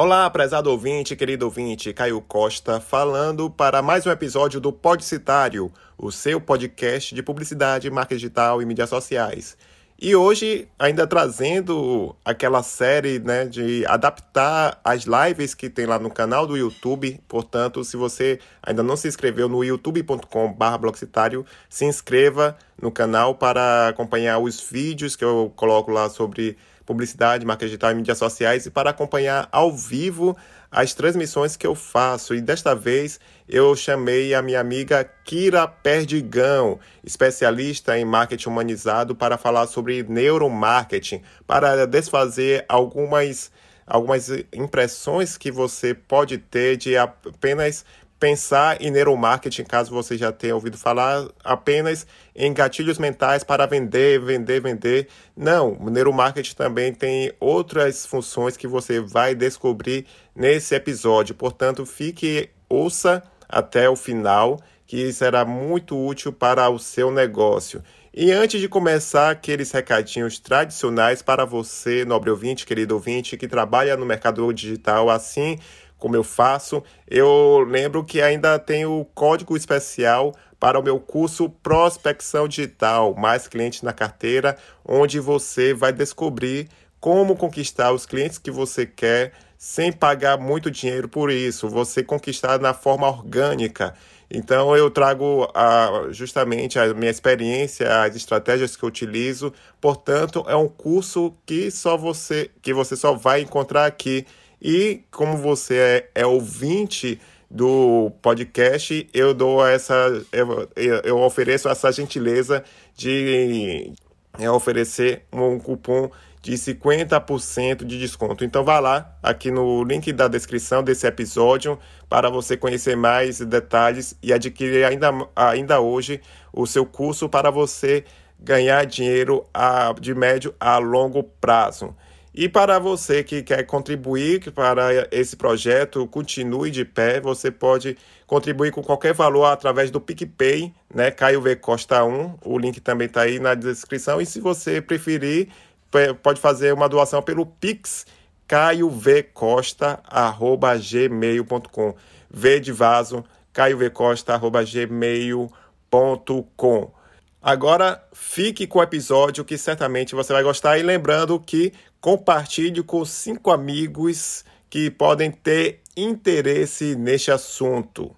Olá, prezado ouvinte, querido ouvinte, Caio Costa, falando para mais um episódio do Podcitário, o seu podcast de publicidade, marca digital e mídias sociais. E hoje, ainda trazendo aquela série né, de adaptar as lives que tem lá no canal do YouTube. Portanto, se você ainda não se inscreveu no youtube.com.br se inscreva no canal para acompanhar os vídeos que eu coloco lá sobre publicidade, marca digital e mídias sociais e para acompanhar ao vivo as transmissões que eu faço. E desta vez eu chamei a minha amiga Kira Perdigão, especialista em marketing humanizado, para falar sobre neuromarketing, para desfazer algumas algumas impressões que você pode ter de apenas pensar em neuromarketing, caso você já tenha ouvido falar, apenas em gatilhos mentais para vender, vender, vender. Não, o neuromarketing também tem outras funções que você vai descobrir nesse episódio. Portanto, fique, ouça até o final, que será muito útil para o seu negócio. E antes de começar aqueles recadinhos tradicionais para você, nobre ouvinte, querido ouvinte, que trabalha no mercado digital, assim como eu faço. Eu lembro que ainda tem o código especial para o meu curso Prospecção Digital, mais clientes na carteira, onde você vai descobrir como conquistar os clientes que você quer sem pagar muito dinheiro por isso, você conquistar na forma orgânica. Então eu trago a, justamente a minha experiência, as estratégias que eu utilizo. Portanto, é um curso que só você que você só vai encontrar aqui e como você é, é ouvinte do podcast, eu dou essa. Eu, eu ofereço essa gentileza de é, oferecer um cupom de 50% de desconto. Então vá lá aqui no link da descrição desse episódio para você conhecer mais detalhes e adquirir ainda, ainda hoje o seu curso para você ganhar dinheiro a, de médio a longo prazo. E para você que quer contribuir para esse projeto continue de pé, você pode contribuir com qualquer valor através do PicPay, né? Caio V Costa 1, o link também está aí na descrição. E se você preferir, pode fazer uma doação pelo Pix, caiovcosta.gmail.com. V de vaso, caiovcosta.gmail.com. Agora fique com o episódio que certamente você vai gostar e lembrando que compartilhe com cinco amigos que podem ter interesse neste assunto.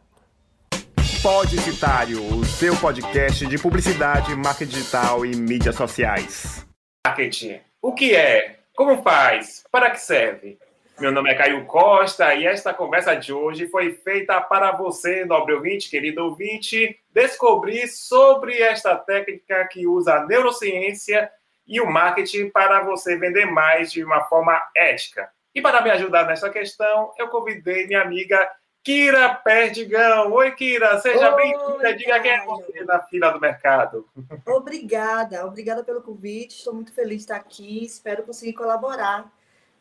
Podcitário, o seu podcast de publicidade, marketing digital e mídias sociais. Marketing. O que é? Como faz? Para que serve? Meu nome é Caio Costa e esta conversa de hoje foi feita para você, nobre ouvinte, querido ouvinte, descobrir sobre esta técnica que usa a neurociência e o marketing para você vender mais de uma forma ética. E para me ajudar nessa questão, eu convidei minha amiga Kira Perdigão. Oi, Kira, seja bem-vinda. Diga quem é você na fila do mercado. Obrigada, obrigada pelo convite. Estou muito feliz de estar aqui. Espero conseguir colaborar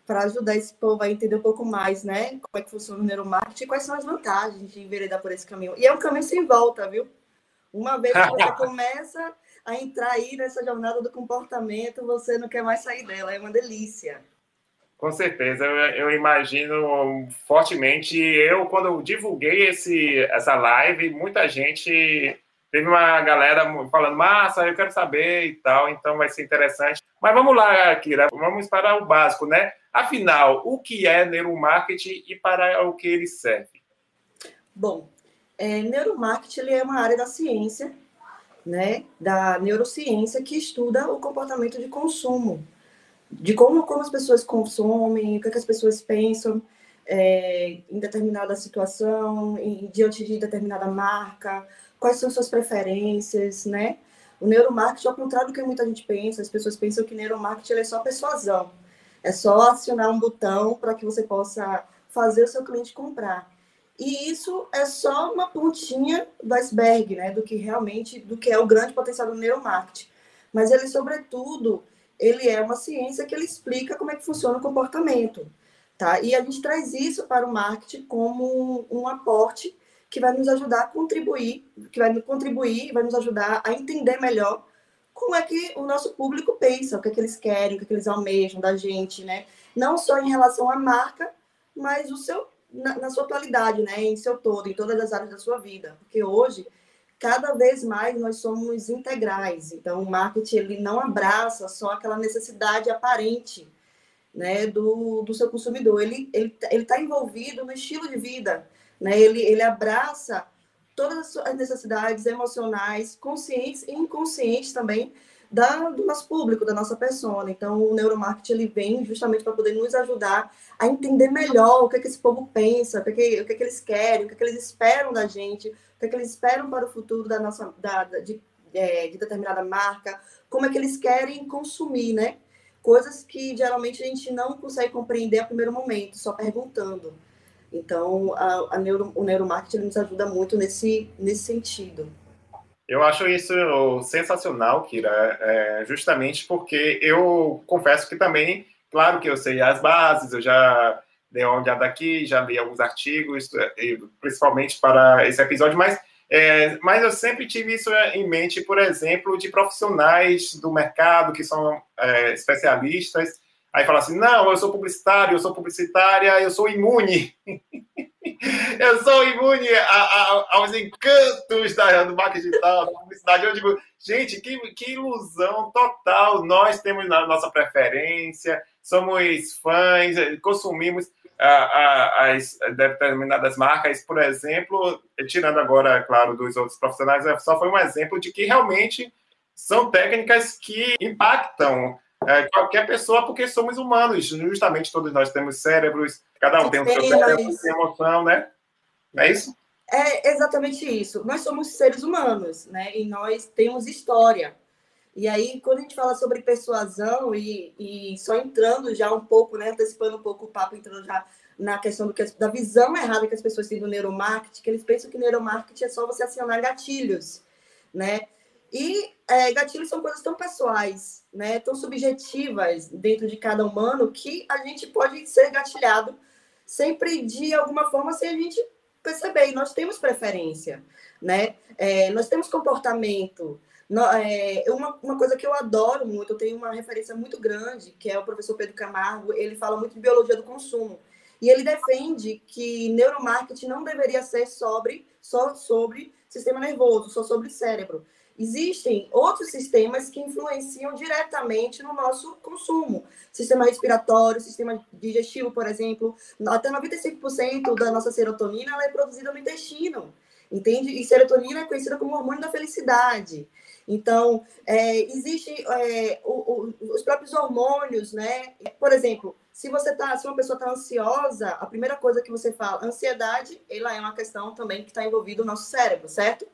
para ajudar esse povo a entender um pouco mais, né? Como é que funciona o neuromarketing e quais são as vantagens de enveredar por esse caminho. E é um caminho sem volta, viu? Uma vez que você começa, a entrar aí nessa jornada do comportamento, você não quer mais sair dela, é uma delícia. Com certeza, eu, eu imagino fortemente. Eu, quando eu divulguei esse, essa live, muita gente teve uma galera falando, massa, eu quero saber e tal, então vai ser interessante. Mas vamos lá, Kira, vamos para o básico, né? Afinal, o que é neuromarketing e para o que ele serve? Bom, é, neuromarketing ele é uma área da ciência né, da neurociência que estuda o comportamento de consumo, de como, como as pessoas consomem, o que, é que as pessoas pensam é, em determinada situação, em, diante de determinada marca, quais são suas preferências, né? O neuromarketing, ao contrário do que muita gente pensa, as pessoas pensam que neuromarketing é só persuasão, é só acionar um botão para que você possa fazer o seu cliente comprar. E isso é só uma pontinha do iceberg, né, do que realmente, do que é o grande potencial do neuromarketing. Mas ele, sobretudo, ele é uma ciência que ele explica como é que funciona o comportamento, tá? E a gente traz isso para o marketing como um, um aporte que vai nos ajudar a contribuir, que vai contribuir, vai nos ajudar a entender melhor como é que o nosso público pensa, o que é que eles querem, o que é que eles almejam da gente, né? Não só em relação à marca, mas o seu na, na sua atualidade, né, em seu todo, em todas as áreas da sua vida, porque hoje cada vez mais nós somos integrais. Então, o marketing ele não abraça só aquela necessidade aparente né, do, do seu consumidor. Ele ele ele está envolvido no estilo de vida, né? Ele ele abraça todas as necessidades emocionais, conscientes e inconscientes também da, do nosso público, da nossa persona. Então, o neuromarketing ele vem justamente para poder nos ajudar a entender melhor o que, é que esse povo pensa, o que, é que, o que, é que eles querem, o que, é que eles esperam da gente, o que, é que eles esperam para o futuro da nossa da, de, é, de determinada marca, como é que eles querem consumir, né? Coisas que geralmente a gente não consegue compreender a primeiro momento, só perguntando. Então, a, a neuro, o neuromarketing nos ajuda muito nesse, nesse sentido. Eu acho isso sensacional, Kira, é, justamente porque eu confesso que também, claro que eu sei as bases, eu já dei uma olhada aqui, já li alguns artigos, principalmente para esse episódio, mas, é, mas eu sempre tive isso em mente, por exemplo, de profissionais do mercado que são é, especialistas, aí falam assim, não, eu sou publicitário, eu sou publicitária, eu sou imune. eu sou imune a, a, aos encantos da, do marketing digital, da publicidade. Eu digo, gente, que, que ilusão total. Nós temos a nossa preferência, somos fãs, consumimos as determinadas marcas, por exemplo, tirando agora, claro, dos outros profissionais, só foi um exemplo de que realmente são técnicas que impactam é, qualquer pessoa, porque somos humanos, justamente todos nós temos cérebros, cada um tem o seu cérebro, tem emoção, né? Não é isso? É exatamente isso. Nós somos seres humanos, né? E nós temos história. E aí, quando a gente fala sobre persuasão, e, e só entrando já um pouco, né? Antecipando um pouco o papo, entrando já na questão do que, da visão errada que as pessoas têm do neuromarketing, que eles pensam que neuromarketing é só você acionar gatilhos, né? E é, gatilhos são coisas tão pessoais, né, tão subjetivas dentro de cada humano que a gente pode ser gatilhado sempre de alguma forma sem a gente perceber. E nós temos preferência, né? É, nós temos comportamento. No, é, uma, uma coisa que eu adoro muito, eu tenho uma referência muito grande, que é o professor Pedro Camargo, ele fala muito de biologia do consumo. E ele defende que neuromarketing não deveria ser sobre, só sobre sistema nervoso, só sobre cérebro existem outros sistemas que influenciam diretamente no nosso consumo. Sistema respiratório, sistema digestivo, por exemplo. Até 95% da nossa serotonina é produzida no intestino, entende? E serotonina é conhecida como hormônio da felicidade. Então, é, existe é, os próprios hormônios, né? Por exemplo, se você tá, se uma pessoa está ansiosa, a primeira coisa que você fala, ansiedade, ela é uma questão também que está envolvida no nosso cérebro, certo?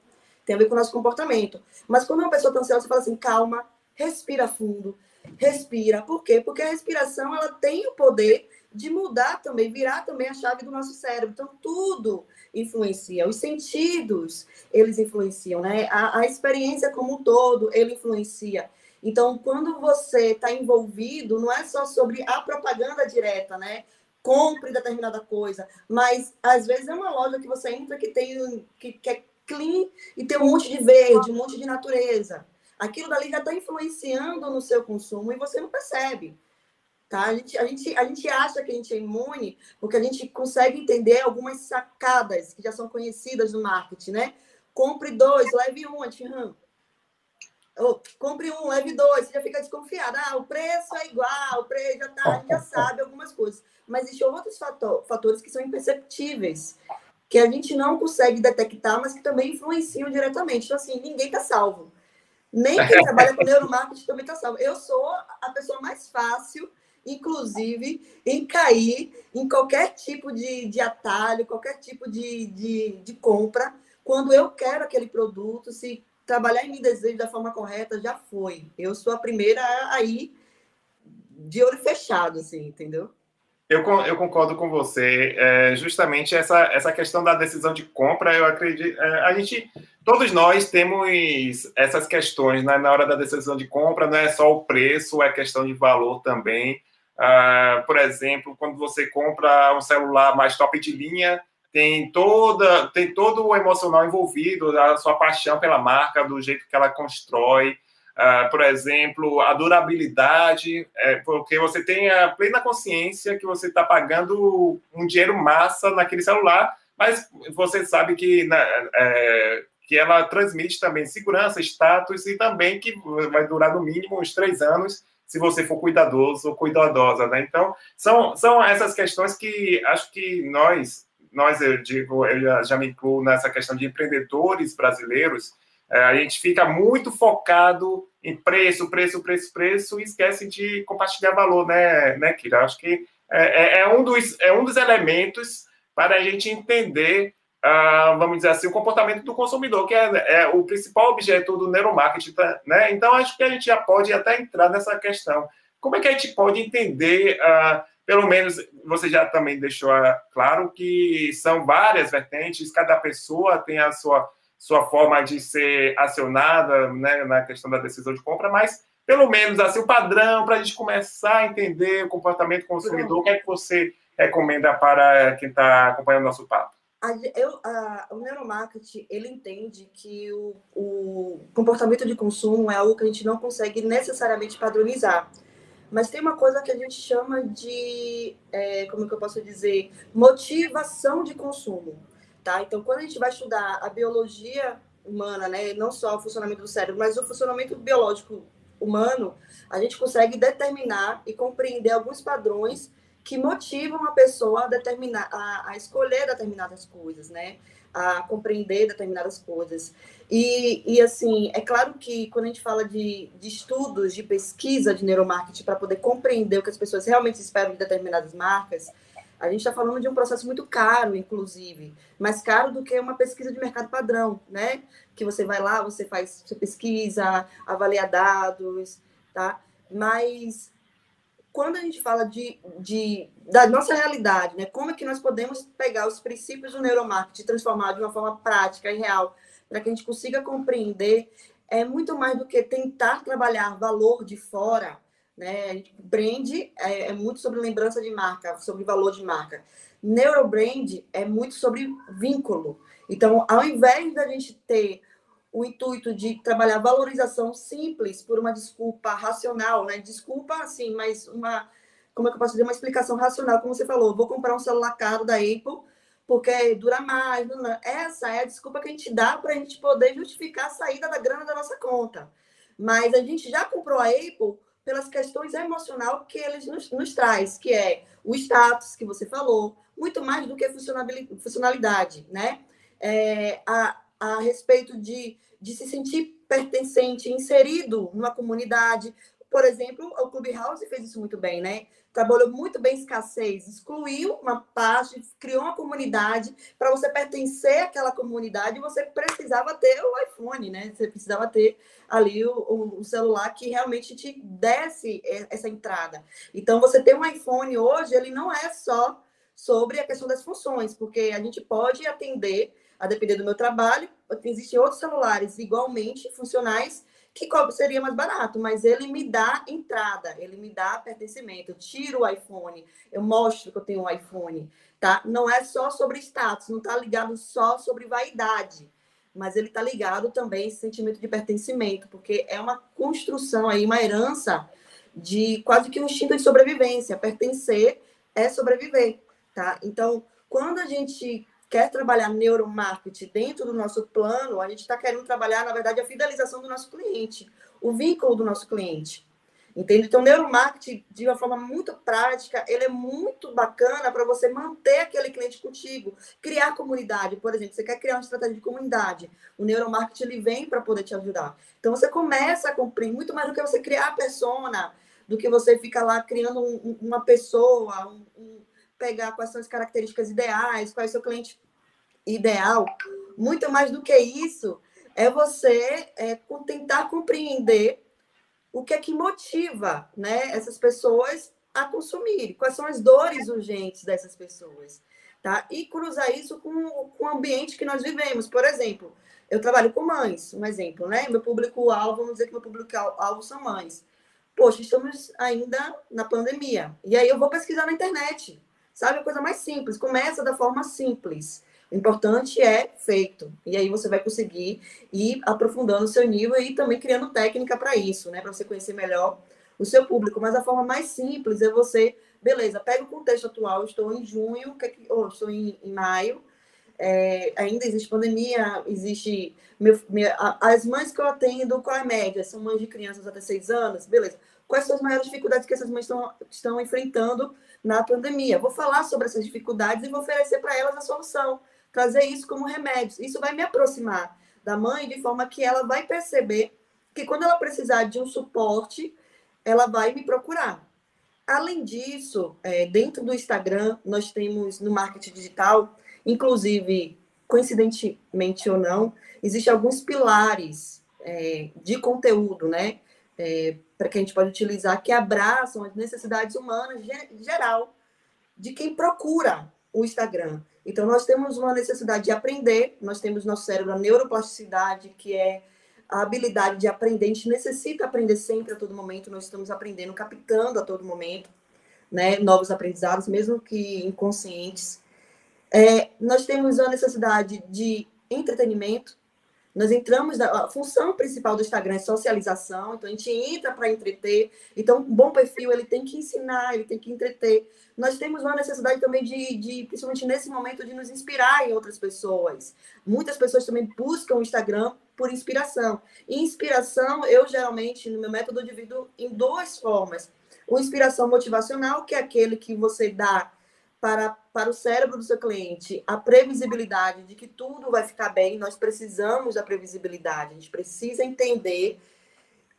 Tem a ver com o nosso comportamento. Mas quando uma pessoa está ansiosa, você fala assim, calma, respira fundo, respira. Por quê? Porque a respiração ela tem o poder de mudar também, virar também a chave do nosso cérebro. Então, tudo influencia. Os sentidos, eles influenciam, né? A, a experiência como um todo, ele influencia. Então, quando você está envolvido, não é só sobre a propaganda direta, né? Compre determinada coisa, mas às vezes é uma loja que você entra que tem que, clean e ter um monte de verde, um monte de natureza. Aquilo dali já está influenciando no seu consumo e você não percebe. Tá? A, gente, a, gente, a gente acha que a gente é imune porque a gente consegue entender algumas sacadas que já são conhecidas no marketing, né? Compre dois, leve um, anti-RAM. Oh, compre um, leve dois, você já fica desconfiado. Ah, o preço é igual, o preço já, tá, já sabe algumas coisas. Mas existem outros fator, fatores que são imperceptíveis que a gente não consegue detectar, mas que também influenciam diretamente. Então, assim, ninguém está salvo. Nem quem trabalha com neuromarketing também está salvo. Eu sou a pessoa mais fácil, inclusive, em cair em qualquer tipo de, de atalho, qualquer tipo de, de, de compra, quando eu quero aquele produto, se trabalhar em me desejo da forma correta, já foi. Eu sou a primeira a ir de olho fechado, assim, entendeu? Eu, eu concordo com você. É, justamente essa, essa questão da decisão de compra, eu acredito. É, a gente, todos nós temos essas questões né, na hora da decisão de compra, não é só o preço, é questão de valor também. Ah, por exemplo, quando você compra um celular mais top de linha, tem toda tem todo o emocional envolvido, a sua paixão pela marca, do jeito que ela constrói, uh, por exemplo, a durabilidade, é, porque você tem a plena consciência que você está pagando um dinheiro massa naquele celular, mas você sabe que, na, é, que ela transmite também segurança, status e também que vai durar no mínimo uns três anos se você for cuidadoso ou cuidadosa, né? Então, são, são essas questões que acho que nós, nós eu digo, eu já, já me incluo nessa questão de empreendedores brasileiros, é, a gente fica muito focado em preço, preço, preço, preço e esquece de compartilhar valor, né, né Kira? Acho que é, é, é um dos, é um dos elementos para a gente entender Uh, vamos dizer assim, o comportamento do consumidor, que é, é, o principal objeto do neuromarketing, tá, né? Então, acho que a gente já pode até entrar nessa questão. Como é que a gente pode entender, uh, pelo menos, você já também deixou uh, claro que são várias vertentes, cada pessoa tem a sua, sua forma de ser acionada né, na questão da decisão de compra, mas, pelo menos, assim, o padrão, para a gente começar a entender o comportamento do consumidor, o que é que você recomenda para quem está acompanhando o nosso papo? Eu, a, o neuromarketing ele entende que o, o comportamento de consumo é algo que a gente não consegue necessariamente padronizar. Mas tem uma coisa que a gente chama de, é, como que eu posso dizer, motivação de consumo. Tá? Então, quando a gente vai estudar a biologia humana, né, não só o funcionamento do cérebro, mas o funcionamento biológico humano, a gente consegue determinar e compreender alguns padrões que motivam a pessoa a determinar, a, a escolher determinadas coisas, né? A compreender determinadas coisas. E, e assim, é claro que quando a gente fala de, de estudos, de pesquisa de neuromarketing para poder compreender o que as pessoas realmente esperam de determinadas marcas, a gente está falando de um processo muito caro, inclusive, mais caro do que uma pesquisa de mercado padrão, né? Que você vai lá, você faz, pesquisa, avalia dados, tá? Mas quando a gente fala de, de, da nossa realidade, né, como é que nós podemos pegar os princípios do neuromarketing e transformar de uma forma prática e real, para que a gente consiga compreender, é muito mais do que tentar trabalhar valor de fora, né? A gente brand é, é muito sobre lembrança de marca, sobre valor de marca. Neurobrand é muito sobre vínculo. Então, ao invés da gente ter o intuito de trabalhar valorização simples por uma desculpa racional, né? Desculpa, assim, mas uma, como é que eu posso dizer, uma explicação racional, como você falou, vou comprar um celular caro da Apple porque dura mais. Não, não. Essa é a desculpa que a gente dá para a gente poder justificar a saída da grana da nossa conta. Mas a gente já comprou a Apple pelas questões emocional que eles nos, nos traz, que é o status que você falou, muito mais do que funcionalidade, né? É, a, a respeito de de se sentir pertencente, inserido numa comunidade. Por exemplo, o Clubhouse fez isso muito bem, né? Trabalhou muito bem escassez, excluiu uma parte, criou uma comunidade. Para você pertencer àquela comunidade, você precisava ter o iPhone, né? Você precisava ter ali o, o celular que realmente te desse essa entrada. Então, você ter um iPhone hoje, ele não é só sobre a questão das funções, porque a gente pode atender a depender do meu trabalho. Existem outros celulares igualmente funcionais que seria mais barato, mas ele me dá entrada, ele me dá pertencimento. Eu tiro o iPhone, eu mostro que eu tenho um iPhone, tá? Não é só sobre status, não está ligado só sobre vaidade, mas ele está ligado também esse sentimento de pertencimento, porque é uma construção aí, uma herança de quase que um instinto de sobrevivência. Pertencer é sobreviver, tá? Então, quando a gente quer trabalhar neuromarketing dentro do nosso plano, a gente está querendo trabalhar, na verdade, a fidelização do nosso cliente, o vínculo do nosso cliente. Entende? Então, neuromarketing, de uma forma muito prática, ele é muito bacana para você manter aquele cliente contigo, criar comunidade. Por exemplo, você quer criar uma estratégia de comunidade. O neuromarketing ele vem para poder te ajudar. Então, você começa a cumprir muito mais do que você criar a persona, do que você ficar lá criando um, uma pessoa, um, um, pegar quais são as características ideais, qual é o seu cliente ideal, muito mais do que isso, é você é, tentar compreender o que é que motiva né, essas pessoas a consumir, quais são as dores urgentes dessas pessoas. Tá? E cruzar isso com, com o ambiente que nós vivemos. Por exemplo, eu trabalho com mães, um exemplo, né? Meu público-alvo, vamos dizer que meu público-alvo são mães. Poxa, estamos ainda na pandemia. E aí eu vou pesquisar na internet. Sabe? A coisa mais simples. Começa da forma simples O importante é feito. E aí você vai conseguir ir aprofundando o seu nível e também criando técnica para isso, né? Para você conhecer melhor o seu público. Mas a forma mais simples é você, beleza, pega o contexto atual, estou em junho, ou estou em, em maio, é, ainda existe pandemia, existe. Meu, minha, as mães que eu atendo, qual é a média? São mães de crianças até seis anos, beleza. Quais são as maiores dificuldades que essas mães estão, estão enfrentando na pandemia? Vou falar sobre essas dificuldades e vou oferecer para elas a solução, trazer isso como remédio. Isso vai me aproximar da mãe de forma que ela vai perceber que quando ela precisar de um suporte, ela vai me procurar. Além disso, é, dentro do Instagram, nós temos no marketing digital Inclusive, coincidentemente ou não, existem alguns pilares é, de conteúdo, né? É, para que a gente pode utilizar, que abraçam as necessidades humanas geral de quem procura o Instagram. Então, nós temos uma necessidade de aprender, nós temos no nosso cérebro a neuroplasticidade, que é a habilidade de aprender. A gente necessita aprender sempre, a todo momento, nós estamos aprendendo, captando a todo momento, né, novos aprendizados, mesmo que inconscientes. É, nós temos a necessidade de entretenimento. Nós entramos a função principal do Instagram é socialização, então a gente entra para entreter. Então, um bom perfil ele tem que ensinar, ele tem que entreter. Nós temos uma necessidade também de, de, principalmente nesse momento, de nos inspirar em outras pessoas. Muitas pessoas também buscam o Instagram por inspiração. E inspiração, eu geralmente, no meu método, divido em duas formas. O inspiração motivacional, que é aquele que você dá para, para o cérebro do seu cliente a previsibilidade de que tudo vai ficar bem, nós precisamos da previsibilidade, a gente precisa entender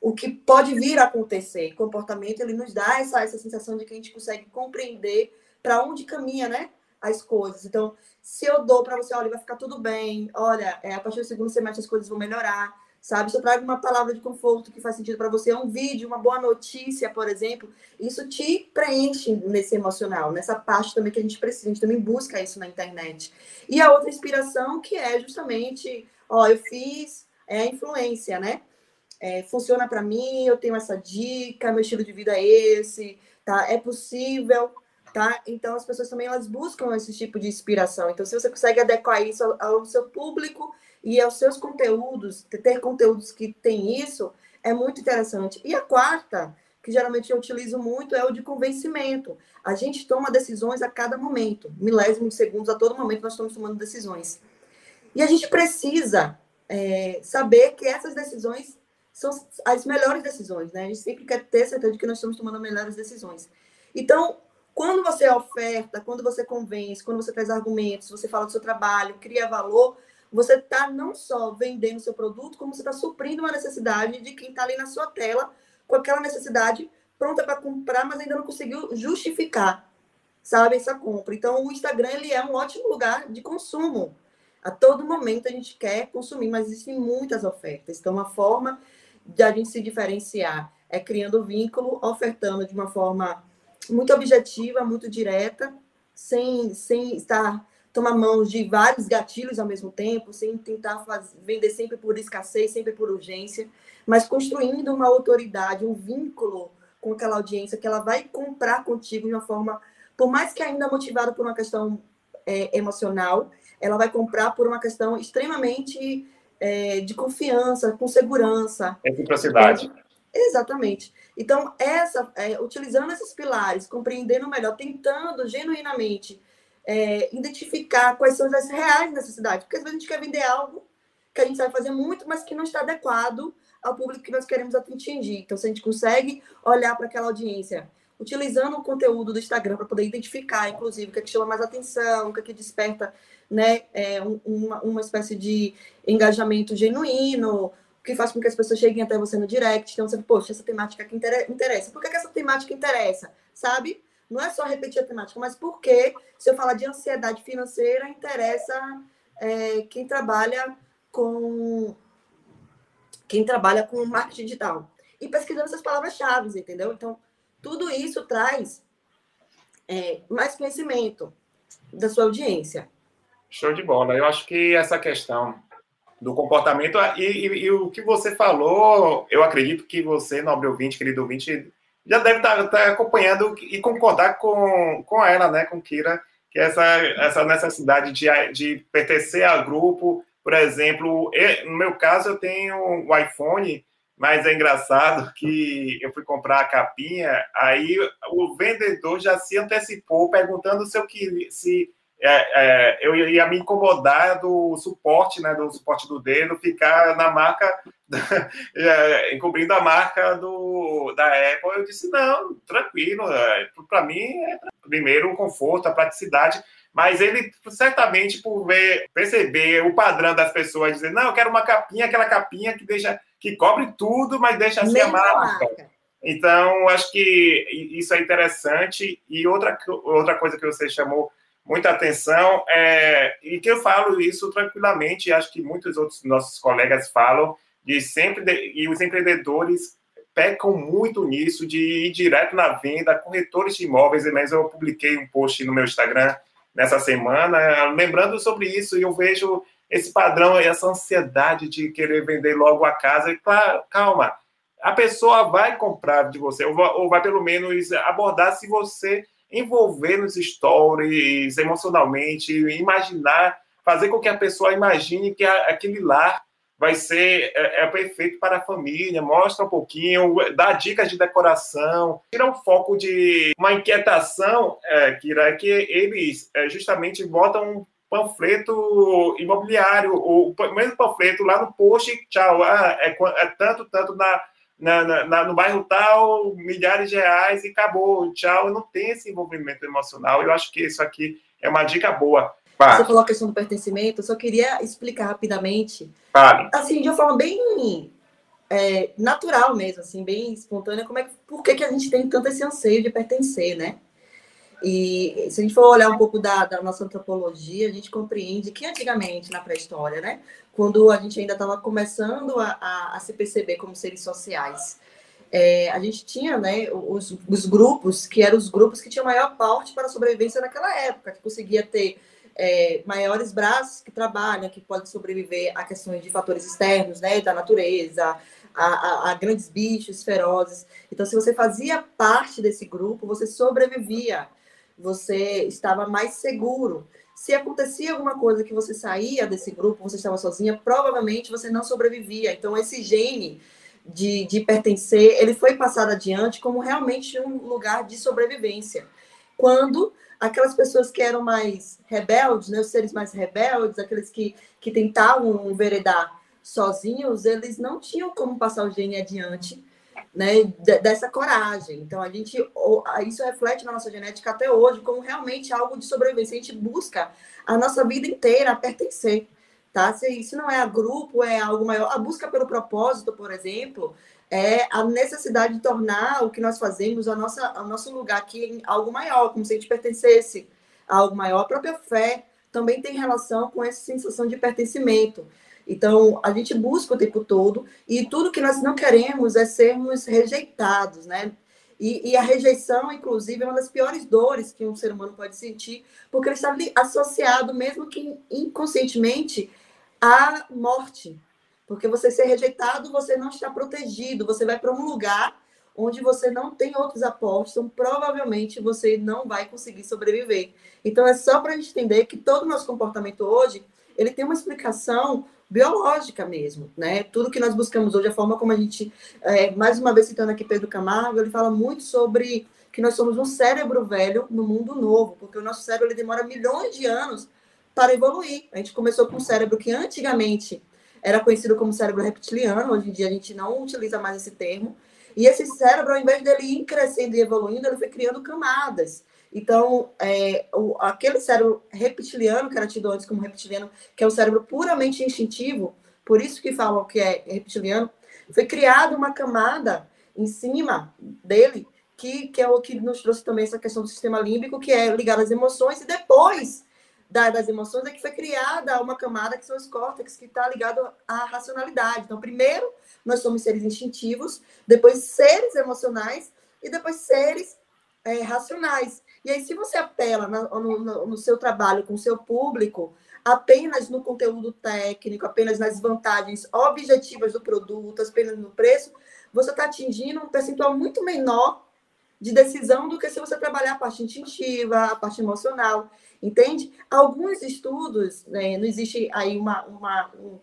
o que pode vir a acontecer. O comportamento ele nos dá essa, essa sensação de que a gente consegue compreender para onde caminha, né? As coisas. Então, se eu dou para você, olha, vai ficar tudo bem, olha, é, a partir do segundo semestre as coisas vão melhorar sabe? Se eu trago uma palavra de conforto que faz sentido para você, é um vídeo, uma boa notícia, por exemplo, isso te preenche nesse emocional, nessa parte também que a gente precisa, a gente também busca isso na internet. E a outra inspiração que é justamente, ó, eu fiz é a influência, né? É, funciona para mim, eu tenho essa dica, meu estilo de vida é esse, tá? É possível, tá? Então as pessoas também elas buscam esse tipo de inspiração. Então se você consegue adequar isso ao, ao seu público, e aos seus conteúdos, ter conteúdos que tem isso, é muito interessante. E a quarta, que geralmente eu utilizo muito, é o de convencimento. A gente toma decisões a cada momento, milésimos de segundos, a todo momento nós estamos tomando decisões. E a gente precisa é, saber que essas decisões são as melhores decisões, né? A gente sempre quer ter certeza de que nós estamos tomando as melhores decisões. Então, quando você oferta, quando você convence, quando você traz argumentos, você fala do seu trabalho, cria valor, você está não só vendendo seu produto, como você está suprindo uma necessidade de quem está ali na sua tela, com aquela necessidade pronta para comprar, mas ainda não conseguiu justificar, sabe, essa compra. Então, o Instagram ele é um ótimo lugar de consumo. A todo momento a gente quer consumir, mas existem muitas ofertas. Então, uma forma de a gente se diferenciar é criando vínculo, ofertando de uma forma muito objetiva, muito direta, sem, sem estar tomar mão de vários gatilhos ao mesmo tempo, sem tentar fazer, vender sempre por escassez, sempre por urgência, mas construindo uma autoridade, um vínculo com aquela audiência que ela vai comprar contigo de uma forma, por mais que ainda motivada por uma questão é, emocional, ela vai comprar por uma questão extremamente é, de confiança, com segurança. Reciprocidade. Exatamente. Então, essa, é, utilizando esses pilares, compreendendo melhor, tentando genuinamente é, identificar quais são as reais necessidades. Porque às vezes a gente quer vender algo que a gente sabe fazer muito, mas que não está adequado ao público que nós queremos atingir. Então, se a gente consegue olhar para aquela audiência, utilizando o conteúdo do Instagram para poder identificar, inclusive, o que, é que chama mais atenção, o que, é que desperta né, é, uma, uma espécie de engajamento genuíno, que faz com que as pessoas cheguem até você no direct. Então, você, poxa, essa temática aqui interessa. Por que, que essa temática interessa? Sabe? Não é só repetir a temática, mas porque, se eu falar de ansiedade financeira, interessa é, quem trabalha com quem trabalha com marketing digital. E pesquisando essas palavras-chave, entendeu? Então, tudo isso traz é, mais conhecimento da sua audiência. Show de bola. Eu acho que essa questão do comportamento e, e, e, o que você falou, eu acredito que você, nobre ouvinte, querido ouvinte, já deve estar, tá, tá acompanhando e concordar com, com ela, né, com Kira, que essa, essa necessidade de, de pertencer a grupo, por exemplo, eu, no meu caso eu tenho o iPhone, mas é engraçado que eu fui comprar a capinha, aí o vendedor já se antecipou perguntando se eu queria, se é, é, eu ia me incomodar do suporte, né, do suporte do dedo, ficar na marca, é, encobrindo a marca do, da Apple. Eu disse, não, tranquilo, é, para mim é primeiro o conforto, a praticidade, mas ele certamente por ver, perceber o padrão das pessoas, dizer, não, eu quero uma capinha, aquela capinha que deixa, que cobre tudo, mas deixa assim a marca. marca. Então, acho que isso é interessante. E outra, outra coisa que você chamou muita atenção, é, e que eu falo isso tranquilamente, e acho que muitos outros nossos colegas falam, de sempre, de, e os empreendedores pecam muito nisso, de ir direto na venda, corretores de imóveis, mas eu publiquei um post no meu Instagram nessa semana, lembrando sobre isso, e eu vejo esse padrão, essa ansiedade de querer vender logo a casa, e claro, calma, a pessoa vai comprar de você, ou vai pelo menos abordar se você envolver nos stories emocionalmente, imaginar, fazer com que a pessoa imagine que a, aquele lar vai ser é, é, perfeito para a família, mostra um pouquinho, dá dicas de decoração, tira um foco de uma inquietação, é, Kira, é que eles é, justamente botam um panfleto imobiliário, o mesmo panfleto lá no post, tchau, ah, é, é tanto, tanto na na, na, no bairro tal, milhares de reais e acabou, tchau. Não tem esse envolvimento emocional. Eu acho que isso aqui é uma dica boa. Você falou a questão do pertencimento, eu só queria explicar rapidamente. Vale. Assim, de uma forma bem é, natural mesmo, assim, bem espontânea, como é que, por que, que a gente tem tanto esse anseio de pertencer, né? E se a gente for olhar um pouco da, da nossa antropologia, a gente compreende que antigamente, na pré-história, né, quando a gente ainda estava começando a, a, a, se perceber como seres sociais, é, a gente tinha né, os, os, grupos, que eram os grupos que tinham maior porte para a sobrevivência naquela época, que conseguia ter é, maiores braços que trabalham, que podem sobreviver a questões de fatores externos, né, da natureza, a, a, a, grandes bichos ferozes. Então, se você fazia parte desse grupo, você sobrevivia você estava mais seguro. Se acontecia alguma coisa que você saía desse grupo, você estava sozinha, provavelmente você não sobrevivia. Então, esse gene de, de pertencer, ele foi passado adiante como realmente um lugar de sobrevivência. Quando aquelas pessoas que eram mais rebeldes, né, os seres mais rebeldes, aqueles que, que tentavam enveredar sozinhos, eles não tinham como passar o gene adiante né, dessa coragem. Então, a gente, isso reflete na nossa genética até hoje como realmente algo de sobrevivência. A gente busca a nossa vida inteira a pertencer, tá? Se isso não é a grupo, é algo maior. A busca pelo propósito, por exemplo, é a necessidade de tornar o que nós fazemos, a nossa, o nosso lugar aqui em algo maior, como se a gente pertencesse a algo maior. A própria fé também tem relação com essa sensação de pertencimento. Então, a gente busca o tempo todo e tudo que nós não queremos é sermos rejeitados, né? E, e, a rejeição, inclusive, é uma das piores dores que um ser humano pode sentir, porque ele está associado, mesmo que inconscientemente, à morte. Porque você ser rejeitado, você não está protegido, você vai para um lugar onde você não tem outros aportes, então provavelmente você não vai conseguir sobreviver. Então é só para a gente entender que todo o nosso comportamento hoje, ele tem uma explicação biológica mesmo, né? Tudo que nós buscamos hoje, a forma como a gente, é, mais uma vez citando aqui Pedro Camargo, ele fala muito sobre que nós somos um cérebro velho no mundo novo, porque o nosso cérebro ele demora milhões de anos para evoluir. A gente começou com um cérebro que antigamente era conhecido como cérebro reptiliano, hoje em dia a gente não utiliza mais esse termo. E esse cérebro, ao invés dele ir crescendo e evoluindo, ele foi criando camadas. Então, é, o, aquele cérebro reptiliano, que era tido antes como reptiliano, que é um cérebro puramente instintivo, por isso que falam que é reptiliano, foi criada uma camada em cima dele, que, que é o que nos trouxe também essa questão do sistema límbico, que é ligado às emoções, e depois da, das emoções é que foi criada uma camada que são os córtex, que está ligado à racionalidade. Então, primeiro, nós somos seres instintivos, depois seres emocionais, e depois seres é, racionais. E aí, se você apela no, no, seu trabalho com o seu público apenas no conteúdo técnico, apenas nas vantagens objetivas do produto, apenas no preço, você está atingindo um percentual muito menor de decisão do que se você trabalhar a parte instintiva, a parte emocional, entende? Alguns estudos, né, não existe aí uma, uma um,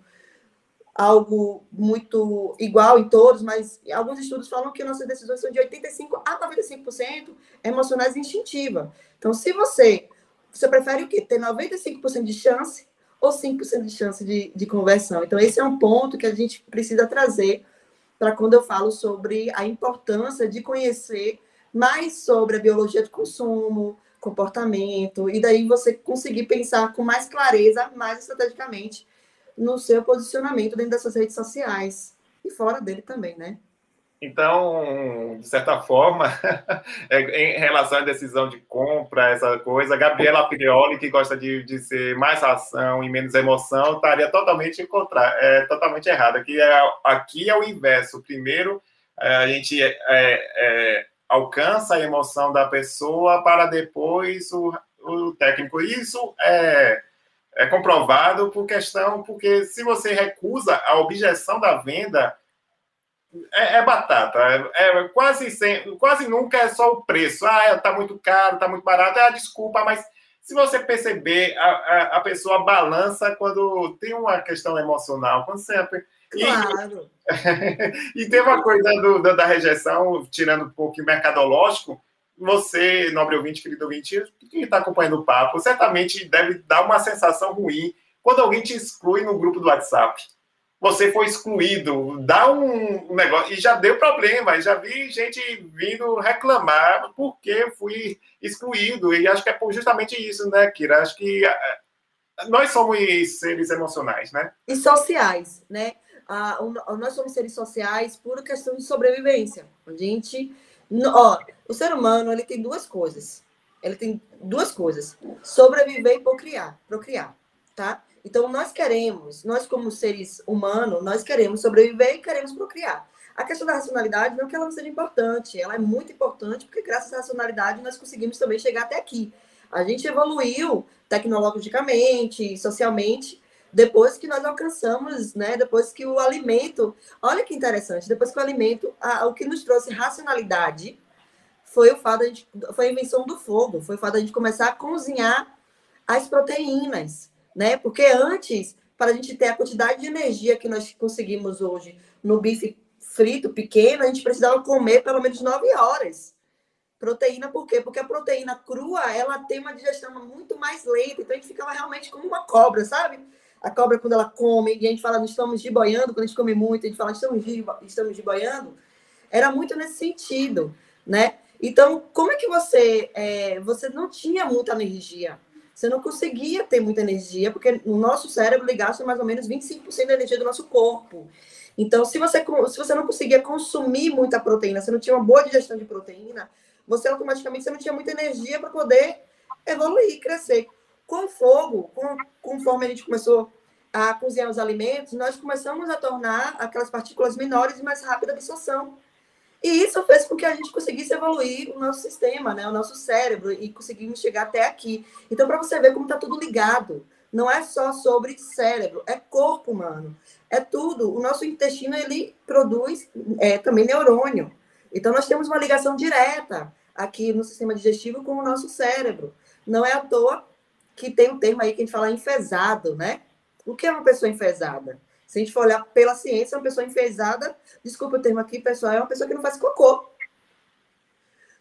algo muito igual em todos, mas alguns estudos falam que nossas decisões são de 85% a 95% emocionais e instintivas. Então, se você, você prefere o quê? Ter 95% de chance ou 5% de chance de, de conversão? Então, esse é um ponto que a gente precisa trazer para quando eu falo sobre a importância de conhecer mais sobre a biologia de consumo, comportamento, e daí você conseguir pensar com mais clareza, mais estrategicamente, no seu posicionamento dentro dessas redes sociais e fora dele também, né? Então, de certa forma, é, em relação à decisão de compra, essa coisa, Gabriela Pirioli, que gosta de, de ser mais ação e menos emoção, estaria totalmente contra, é, totalmente errada. Aqui é, aqui é o inverso. Primeiro, é, a gente é, é, alcança a emoção da pessoa para depois o, o técnico. Isso é é comprovado por questão, porque se você recusa a objeção da venda, é, é batata. É, é, quase, sem, quase nunca é só o preço. Ah, está muito caro, está muito barato. É a desculpa, mas se você perceber, a, a, a, pessoa balança quando tem uma questão emocional. Quando sempre. Claro. E, e tem uma coisa do, da rejeição, tirando um pouco mercadológico, você, nobre ouvinte, querido ouvinte, quem está acompanhando o papo, certamente deve dar uma sensação ruim quando alguém te exclui no grupo do WhatsApp. Você foi excluído, dá um negócio, e já deu problema, já vi gente vindo reclamar porque fui excluído, e acho que é justamente isso, né, Kira? Acho que eh, nós somos seres emocionais, né? E sociais, né? Ah, nós somos seres sociais por questão de sobrevivência. A gente Ó, o ser humano ele tem duas coisas. Ele tem duas coisas: sobreviver e procriar, procriar, tá? Então nós queremos, nós como seres humanos, nós queremos sobreviver e queremos procriar. A questão da racionalidade não que ela não seja importante, ela é muito importante porque graças à racionalidade nós conseguimos também chegar até aqui. A gente evoluiu tecnologicamente, socialmente, depois que nós alcançamos, né, depois que o alimento, olha que interessante, depois que o alimento, a, o que nos trouxe racionalidade foi o fato gente, foi a invenção do fogo, foi o fato da gente começar a cozinhar as proteínas, né? Porque antes, para a gente ter a quantidade de energia que nós conseguimos hoje no bife frito pequeno, a gente precisava comer pelo menos nove horas. Proteína, por quê? Porque a proteína crua, ela tem uma digestão muito mais lenta, então a gente ficava realmente como uma cobra, sabe? A cobra, quando ela come, e a gente fala, nós estamos giboiando, quando a gente come muito, a gente fala, estamos, estamos giboiando, era muito nesse sentido, né? Então, como é que você, é, você não tinha muita energia? Você não conseguia ter muita energia, porque o nosso cérebro gasta mais ou menos 25% da energia do nosso corpo. Então, se você, se você não conseguia consumir muita proteína, você não tinha uma boa digestão de proteína, você automaticamente você não tinha muita energia para poder evoluir, crescer com fogo, com, conforme a gente começou a cozinhar os alimentos, nós começamos a tornar aquelas partículas menores e mais rápida absorção. E isso fez com que a gente conseguisse evoluir o nosso sistema, né, o nosso cérebro, e conseguimos chegar até aqui. Então, para você ver como está tudo ligado, não é só sobre cérebro, é corpo humano, é tudo. O nosso intestino ele produz é, também neurônio. Então, nós temos uma ligação direta aqui no sistema digestivo com o nosso cérebro. Não é à toa que tem um termo aí que a gente fala enfesado, né? O que é uma pessoa enfesada? Se a gente for olhar pela ciência, uma pessoa enfesada, desculpa o termo aqui, pessoal, é uma pessoa que não faz cocô.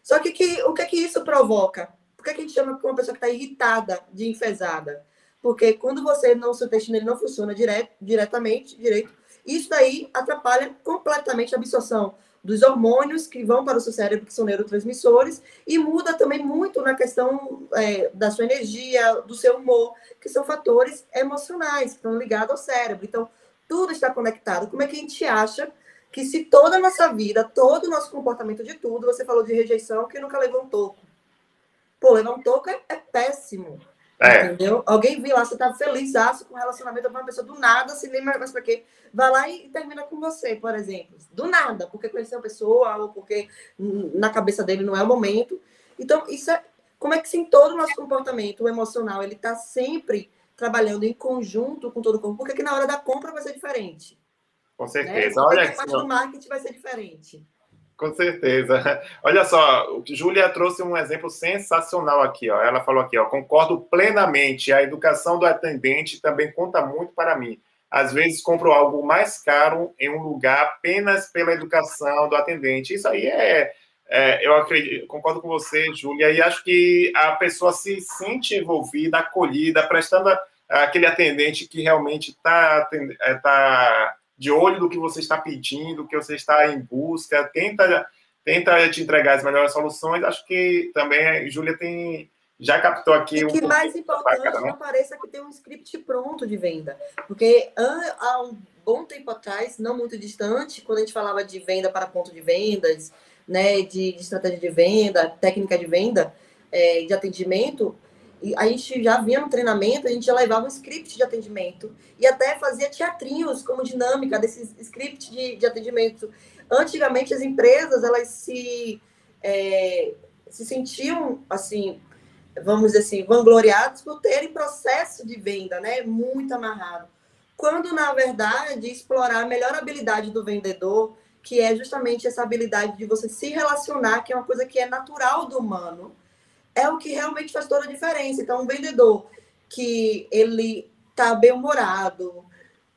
Só que, que o que é que isso provoca? Por que, é que a gente chama uma pessoa que está irritada de enfesada? Porque quando você não, seu intestino ele não funciona direto, diretamente, direito, isso daí atrapalha completamente a absorção dos hormônios que vão para o seu cérebro, que são neurotransmissores, e muda também muito na questão é, da sua energia, do seu humor, que são fatores emocionais, que estão ligados ao cérebro. Então, tudo está conectado. Como é que a gente acha que se toda a nossa vida, todo o nosso comportamento de tudo, você falou de rejeição, que nunca levou um toco. Pô, levar um toco é, é péssimo. É. Entendeu? Alguém viu lá, você tá feliz com o relacionamento com uma pessoa do nada, se lembra mais pra quê? Vai lá e termina com você, por exemplo. Do nada, porque conheceu a pessoa, ou porque na cabeça dele não é o momento. Então, isso é. Como é que sim, todo o nosso comportamento emocional, ele tá sempre trabalhando em conjunto com todo o corpo, porque que na hora da compra vai ser diferente. Com certeza. Né? Olha a parte do marketing vai ser diferente. Com certeza. Olha só, Júlia trouxe um exemplo sensacional aqui. Ó. Ela falou aqui, ó, concordo plenamente. A educação do atendente também conta muito para mim. Às vezes compro algo mais caro em um lugar apenas pela educação do atendente. Isso aí é, é eu acredito, concordo com você, Júlia, e acho que a pessoa se sente envolvida, acolhida, prestando aquele atendente que realmente está é, tá de olho do que você está pedindo, que você está em busca, tenta, tenta te entregar as melhores soluções. Acho que também a Júlia tem já captou aqui. E que um mais importante, bacana, não pareça que tem um script pronto de venda. Porque há um bom tempo atrás, não muito distante, quando a gente falava de venda para ponto de vendas, né, de, de estratégia de venda, técnica de venda, é, de atendimento, a gente já vinha no treinamento, a gente já levava um script de atendimento e até fazia teatrinhos como dinâmica desses script de, de atendimento. Antigamente, as empresas, elas se, é, se sentiam, assim, vamos dizer assim, vangloriados por terem processo de venda, né, muito amarrado. Quando, na verdade, explorar a melhor habilidade do vendedor, que é justamente essa habilidade de você se relacionar, que é uma coisa que é natural do humano, é o que realmente faz toda a diferença. Então, um vendedor que ele tá bem-humorado,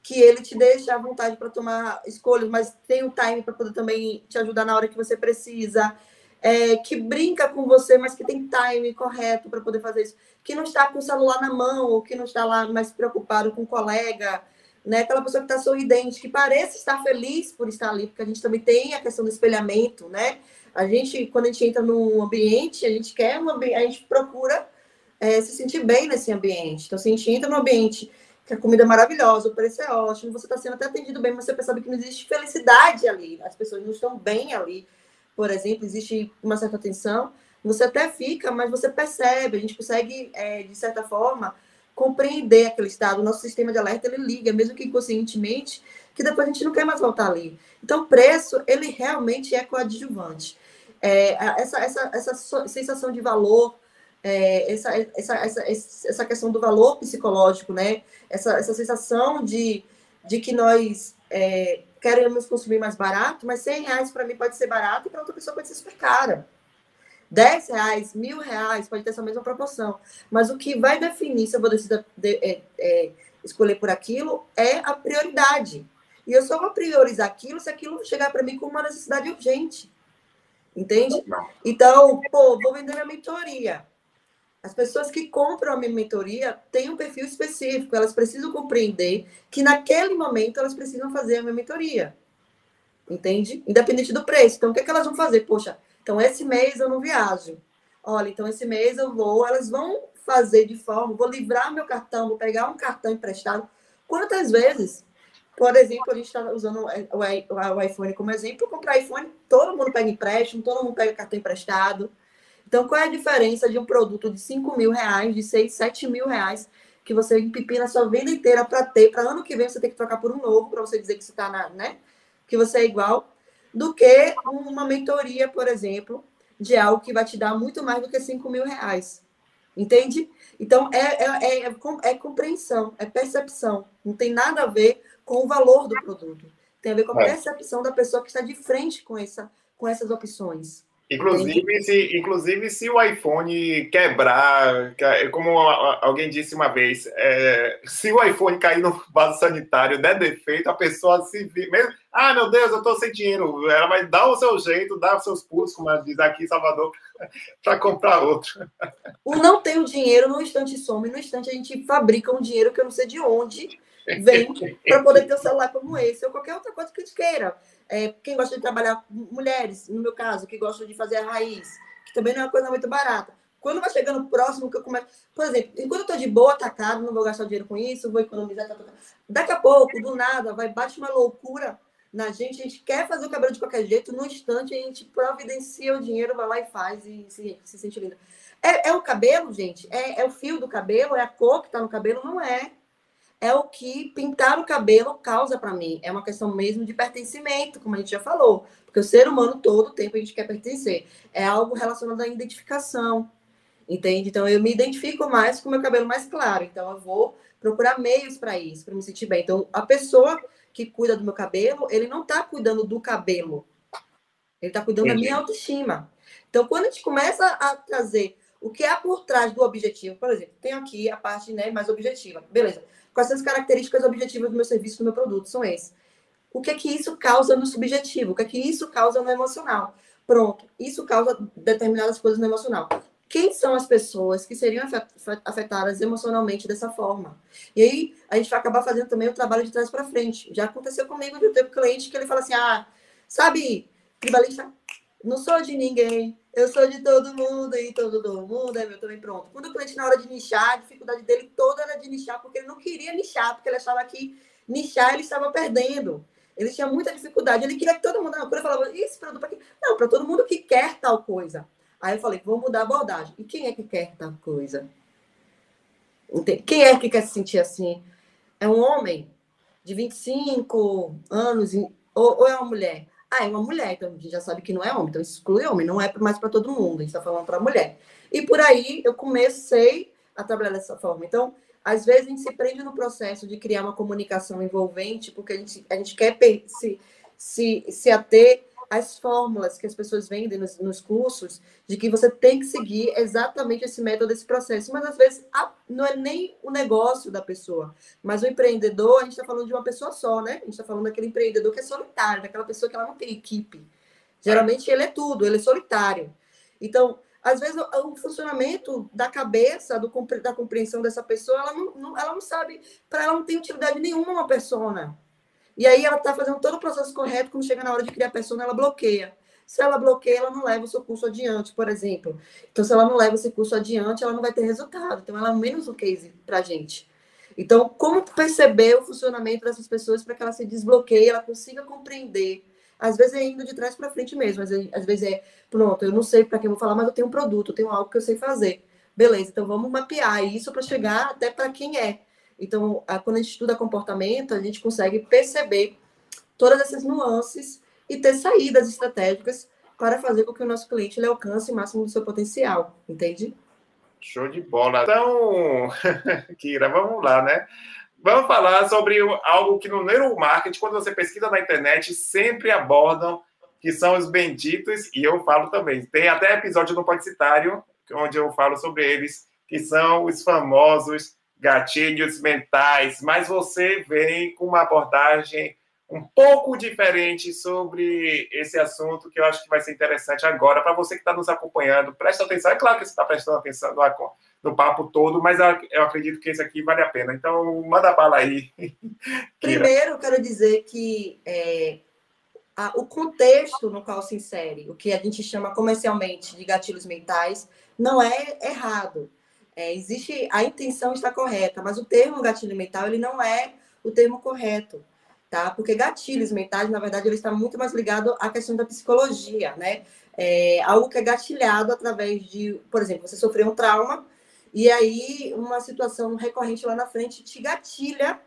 que ele te deixa à vontade para tomar escolhas, mas tem o time para poder também te ajudar na hora que você precisa, é, que brinca com você, mas que tem time correto para poder fazer isso, que não está com o celular na mão, ou que não está lá mais preocupado com o colega, né? Aquela pessoa que está sorridente, que parece estar feliz por estar ali, porque a gente também tem a questão do espelhamento, né? A gente, quando a gente entra num ambiente, a gente quer um ambiente, a gente procura é, se sentir bem nesse ambiente. Então, se a gente entra num ambiente que a comida é maravilhosa, o preço é ótimo, você está sendo até atendido bem, mas você percebe que não existe felicidade ali, as pessoas não estão bem ali. Por exemplo, existe uma certa tensão, você até fica, mas você percebe, a gente consegue, é, de certa forma, compreender aquele estado. O nosso sistema de alerta, ele liga, mesmo que inconscientemente, que depois a gente não quer mais voltar ali. Então, o preço, ele realmente é coadjuvante é, essa, essa, essa sensação de valor, é, essa, essa, essa, essa questão do valor psicológico, né? Essa, essa sensação de, de que nós é, queremos consumir mais barato, mas 100 reais para mim pode ser barato e para outra pessoa pode ser super cara. 10 reais, mil reais, pode ter essa mesma proporção. Mas o que vai definir se eu vou decidir de, é, é, escolher por aquilo é a prioridade. E eu só vou priorizar aquilo se aquilo chegar para mim com uma necessidade urgente. Entende? Então, pô, vou vender minha mentoria. As pessoas que compram a minha mentoria têm um perfil específico, elas precisam compreender que naquele momento elas precisam fazer a minha mentoria. Entende? Independente do preço. Então, o que, é que elas vão fazer? Poxa, então esse mês eu não viajo. Olha, então esse mês eu vou, elas vão fazer de forma, vou livrar meu cartão, vou pegar um cartão emprestado. Quantas vezes por exemplo, a gente está usando o iPhone como exemplo. Comprar iPhone, todo mundo pega empréstimo, todo mundo pega cartão emprestado. Então, qual é a diferença de um produto de 5 mil reais, de 6, 7 mil reais, que você empipina a sua vida inteira para ter, para ano que vem você ter que trocar por um novo, para você dizer que você está na, né? Que você é igual, do que uma mentoria, por exemplo, de algo que vai te dar muito mais do que 5 mil reais. Entende? Então, é, é, é, é compreensão, é percepção. Não tem nada a ver com o valor do produto. Tem a ver com a é. percepção da pessoa que está de frente com, essa, com essas opções. Inclusive se, inclusive, se o iPhone quebrar, como alguém disse uma vez, é, se o iPhone cair no vaso sanitário, der defeito, a pessoa se mesmo, ah, meu Deus, eu estou sem dinheiro. Ela vai dar o seu jeito, dar os seus pulos, como diz aqui em Salvador, para comprar outro. O não ter o dinheiro, no instante some, no instante a gente fabrica um dinheiro que eu não sei de onde vem para poder ter um celular como esse, ou qualquer outra coisa que a gente queira. É, quem gosta de trabalhar, mulheres, no meu caso, que gostam de fazer a raiz, que também não é uma coisa muito barata. Quando vai chegando próximo, que eu começo. Por exemplo, enquanto eu estou de boa, atacado, não vou gastar dinheiro com isso, vou economizar. Tá, tá, tá. Daqui a pouco, do nada, vai bate uma loucura na gente, a gente quer fazer o cabelo de qualquer jeito, no instante a gente providencia o dinheiro, vai lá e faz e se, se sente linda. É, é o cabelo, gente? É, é o fio do cabelo? É a cor que está no cabelo? Não é é o que pintar o cabelo causa para mim. É uma questão mesmo de pertencimento, como a gente já falou. Porque o ser humano, todo tempo, a gente quer pertencer. É algo relacionado à identificação. Entende? Então, eu me identifico mais com o meu cabelo mais claro. Então, eu vou procurar meios para isso, para me sentir bem. Então, a pessoa que cuida do meu cabelo, ele não está cuidando do cabelo. Ele está cuidando Entendi. da minha autoestima. Então, quando a gente começa a trazer o que há por trás do objetivo, por exemplo, tenho aqui a parte né, mais objetiva. Beleza. Quais são as características objetivas do meu serviço, do meu produto? São esses. O que é que isso causa no subjetivo? O que é que isso causa no emocional? Pronto. Isso causa determinadas coisas no emocional. Quem são as pessoas que seriam afetadas emocionalmente dessa forma? E aí, a gente vai acabar fazendo também o trabalho de trás para frente. Já aconteceu comigo de ter um cliente que ele fala assim: ah, sabe, tribalista, não sou de ninguém, eu sou de todo mundo e todo mundo é meu também pronto. Quando o cliente, na hora de nichar, a dificuldade dele toda era de nichar, porque ele não queria nichar, porque ele achava que nichar ele estava perdendo. Ele tinha muita dificuldade. Ele queria que todo mundo na cura falava, esse produto para quê? Não, para todo mundo que quer tal coisa. Aí eu falei, vou mudar a abordagem. E quem é que quer tal coisa? Quem é que quer se sentir assim? É um homem de 25 anos ou, ou é uma mulher? Ah, é uma mulher, então a gente já sabe que não é homem, então exclui homem, não é mais para todo mundo, a gente está falando para mulher. E por aí eu comecei a trabalhar dessa forma. Então, às vezes a gente se prende no processo de criar uma comunicação envolvente, porque a gente, a gente quer se, se, se ater às fórmulas que as pessoas vendem nos, nos, cursos, de que você tem que seguir exatamente esse método, esse processo. Mas às vezes a, não é nem o negócio da pessoa, mas o empreendedor, a gente está falando de uma pessoa só, né? A gente está falando daquele empreendedor que é solitário, daquela pessoa que ela não tem equipe. Geralmente ele é tudo, ele é solitário. Então, às vezes o, o funcionamento da cabeça, do, da compreensão dessa pessoa, ela não, não ela não sabe, para ela não tem utilidade nenhuma uma persona. E aí ela está fazendo todo o processo correto, quando chega na hora de criar a persona, ela bloqueia. Se ela bloqueia, ela não leva o seu curso adiante, por exemplo. Então, se ela não leva esse curso adiante, ela não vai ter resultado. Então, ela é menos um case para a gente. Então, como perceber o funcionamento dessas pessoas para que ela se desbloqueie, ela consiga compreender. Às vezes é indo de trás para frente mesmo, às vezes, às vezes é, pronto, eu não sei para quem vou falar, mas eu tenho um produto, eu tenho algo que eu sei fazer. Beleza, então vamos mapear isso para chegar até para quem é. Então, quando a gente estuda comportamento, a gente consegue perceber todas essas nuances e ter saídas estratégicas para fazer com que o nosso cliente ele alcance o máximo do seu potencial, entende? Show de bola. Então, Kira, vamos lá, né? Vamos falar sobre algo que no neuromarketing, quando você pesquisa na internet, sempre abordam, que são os benditos, e eu falo também. Tem até episódio no Podcitário, onde eu falo sobre eles, que são os famosos gatilhos mentais, mas você vem com uma abordagem um pouco diferente sobre esse assunto que eu acho que vai ser interessante agora para você que está nos acompanhando. Presta atenção, é claro que você está prestando atenção no, no, papo todo, mas eu acredito que esse aqui vale a pena. Então, manda bala aí. Primeiro, quero dizer que é, a, o contexto no qual se insere, o que a gente chama comercialmente de gatilhos mentais, não é errado. É, existe a intenção está correta, mas o termo gatilho mental ele não é o termo correto, tá? Porque gatilhos mentais, na verdade, ele está muito mais ligado à questão da psicologia, né? É algo que é gatilhado através de, por exemplo, você sofreu um trauma e aí uma situação recorrente lá na frente te gatilha,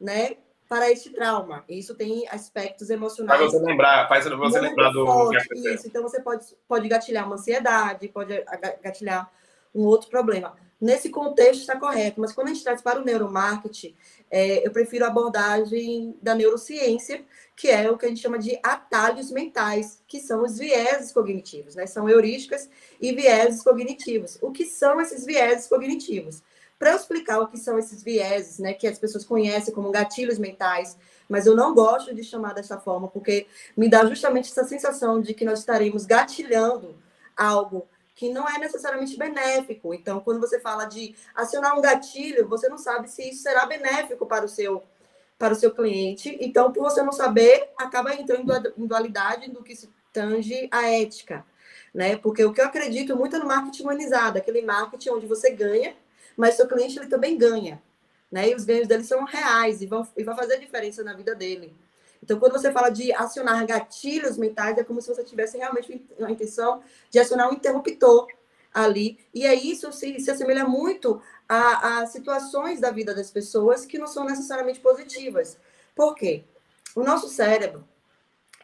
né? Para esse trauma. Isso tem aspectos emocionais. Faz você lembrar, faz você lembrar do. Forte, isso, então você pode, pode gatilhar uma ansiedade, pode gatilhar um outro problema. Nesse contexto está correto, mas quando a gente traz para o neuromarketing, é, eu prefiro a abordagem da neurociência, que é o que a gente chama de atalhos mentais, que são os vieses cognitivos, né? São heurísticas e vieses cognitivos. O que são esses vieses cognitivos? Para eu explicar o que são esses vieses, né, que as pessoas conhecem como gatilhos mentais, mas eu não gosto de chamar dessa forma, porque me dá justamente essa sensação de que nós estaremos gatilhando algo que não é necessariamente benéfico. Então, quando você fala de acionar um gatilho, você não sabe se isso será benéfico para o seu para o seu cliente. Então, por você não saber, acaba entrando em dualidade do que se tange a ética, né? Porque o que eu acredito muito é no marketing humanizado, aquele marketing onde você ganha, mas seu cliente ele também ganha, né? E os ganhos dele são reais e vão e vai fazer diferença na vida dele. Então, quando você fala de acionar gatilhos mentais, é como se você tivesse realmente a intenção de acionar um interruptor ali. E é isso se, se assemelha muito a, a situações da vida das pessoas que não são necessariamente positivas. Por quê? O nosso cérebro,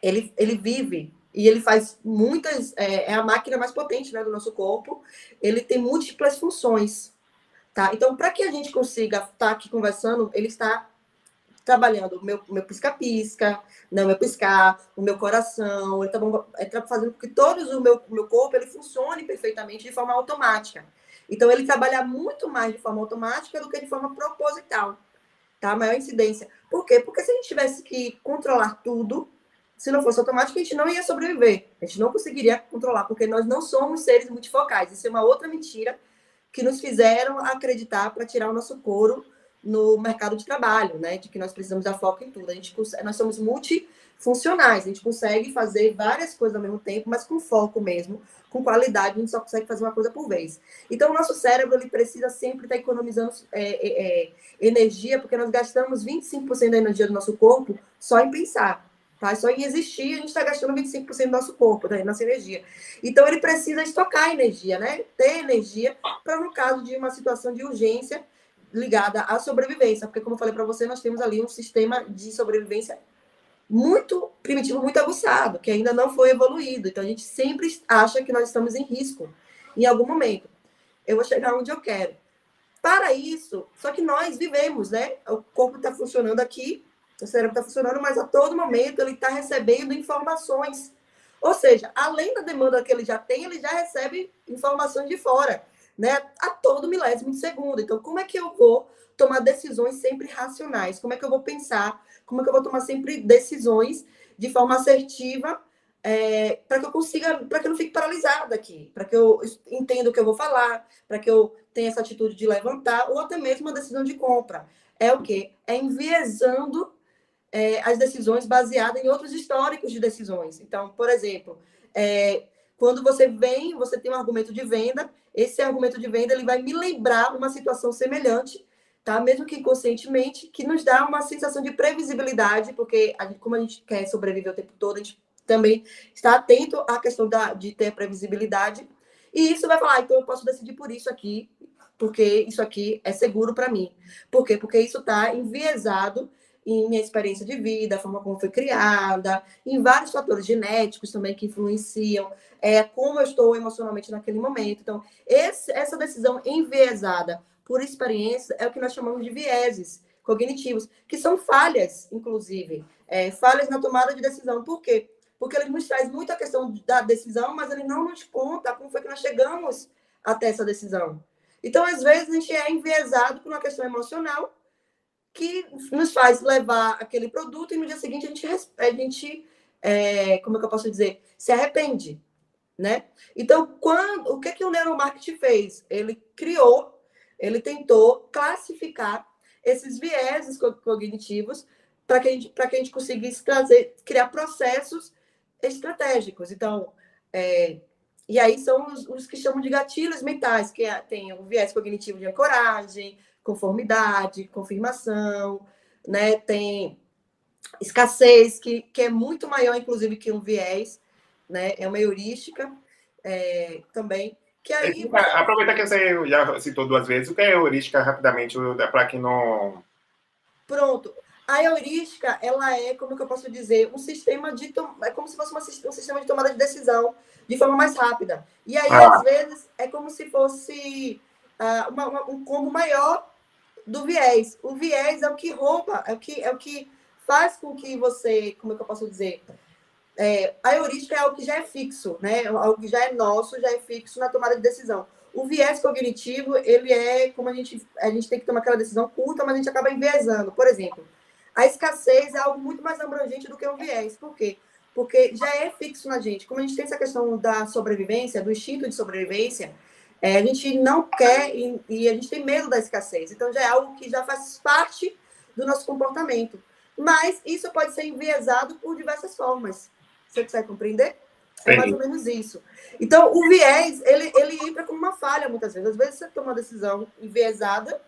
ele, ele vive e ele faz muitas. É, é, a máquina mais potente né, do nosso corpo. Ele tem múltiplas funções. Tá? Então, para que a gente consiga estar tá aqui conversando, ele está trabalhando o meu, meu pisca-pisca, não meu piscar, o meu coração, ele está tá fazendo com que todo o meu, meu corpo ele funcione perfeitamente de forma automática. Então, ele trabalha muito mais de forma automática do que de forma proposital, tá? Maior incidência. Por quê? Porque se a gente tivesse que controlar tudo, se não fosse automático, a gente não ia sobreviver. A gente não conseguiria controlar, porque nós não somos seres multifocais. Isso é uma outra mentira que nos fizeram acreditar para tirar o nosso couro no mercado de trabalho, né? De que nós precisamos dar foco em tudo. A gente, nós somos multifuncionais, a gente consegue fazer várias coisas ao mesmo tempo, mas com foco mesmo, com qualidade, a gente só consegue fazer uma coisa por vez. Então, o nosso cérebro ele precisa sempre estar economizando é, é, é energia, porque nós gastamos 25% da energia do nosso corpo só em pensar. Tá? Só em existir, a gente está gastando 25% do nosso corpo, da nossa energia. Então, ele precisa estocar energia, né? Ter energia para, no caso de uma situação de urgência, ligada à sobrevivência, porque como eu falei para você, nós temos ali um sistema de sobrevivência muito primitivo, muito aguçado, que ainda não foi evoluído. Então a gente sempre acha que nós estamos em risco em algum momento. Eu vou chegar onde eu quero. Para isso, só que nós vivemos, né? O corpo está funcionando aqui, o cérebro está funcionando, mas a todo momento ele está recebendo informações. Ou seja, além da demanda que ele já tem, ele já recebe informações de fora né, a todo milésimo de segundo. Então, como é que eu vou tomar decisões sempre racionais? Como é que eu vou pensar? Como é que eu vou tomar sempre decisões de forma assertiva é, para que eu consiga, para que eu não fique paralisada aqui, para que eu entenda o que eu vou falar, para que eu tenha essa atitude de levantar, ou até mesmo uma decisão de compra. É o quê? É enviesando é, as decisões baseadas em outros históricos de decisões. Então, por exemplo, é, quando você vem, você tem um argumento de venda, esse argumento de venda ele vai me lembrar uma situação semelhante, tá? Mesmo que inconscientemente, que nos dá uma sensação de previsibilidade, porque a gente, como a gente quer sobreviver o tempo todo, a gente também está atento à questão da, de ter previsibilidade. E isso vai falar, ah, então eu posso decidir por isso aqui, porque isso aqui é seguro para mim. Por quê? Porque isso está enviesado em minha experiência de vida, a forma como foi criada, em vários fatores genéticos também que influenciam é, como eu estou emocionalmente naquele momento. Então, esse, essa decisão enviesada por experiência é o que nós chamamos de vieses cognitivos, que são falhas, inclusive, é, falhas na tomada de decisão. Por quê? Porque ele nos traz muita questão da decisão, mas ele não nos conta como foi que nós chegamos até essa decisão. Então, às vezes, a gente é enviesado por uma questão emocional que nos faz levar aquele produto e no dia seguinte a gente, a gente é, como é que eu posso dizer, se arrepende, né? Então, quando, o que que o neuromarketing fez? Ele criou, ele tentou classificar esses vieses cognitivos para que a gente, que a gente conseguisse trazer, criar processos estratégicos. Então, é, e aí são os, os, que chamam de gatilhos mentais, que é, tem o viés cognitivo de ancoragem, conformidade, confirmação, né? Tem escassez, que, que é muito maior, inclusive, que um viés, né? É uma heurística é, também. Que aí... Aproveita que você já citou duas vezes, o que é heurística, rapidamente, para quem não... Pronto. A heurística, ela é, como que eu posso dizer, um sistema de... É como se fosse uma, um sistema de tomada de decisão de forma mais rápida. E aí, ah. às vezes, é como se fosse uh, uma, uma, um combo maior do viés. O viés é o que rouba, é o que, é o que faz com que você, como é que eu posso dizer? É, a heurística é algo que já é fixo, né? Algo que já é nosso, já é fixo na tomada de decisão. O viés cognitivo, ele é como a gente, a gente tem que tomar aquela decisão curta, mas a gente acaba enviesando. Por exemplo, a escassez é algo muito mais abrangente do que o viés. Por quê? Porque já é fixo na gente. Como a gente tem essa questão da sobrevivência, do instinto de sobrevivência, é, a gente não quer e, e, a gente tem medo da escassez. Então, já é algo que já faz parte do nosso comportamento. Mas isso pode ser enviesado por diversas formas. Você consegue compreender? É mais ou menos isso. Então, o viés, ele, ele entra como uma falha muitas vezes. Às vezes você toma uma decisão enviesada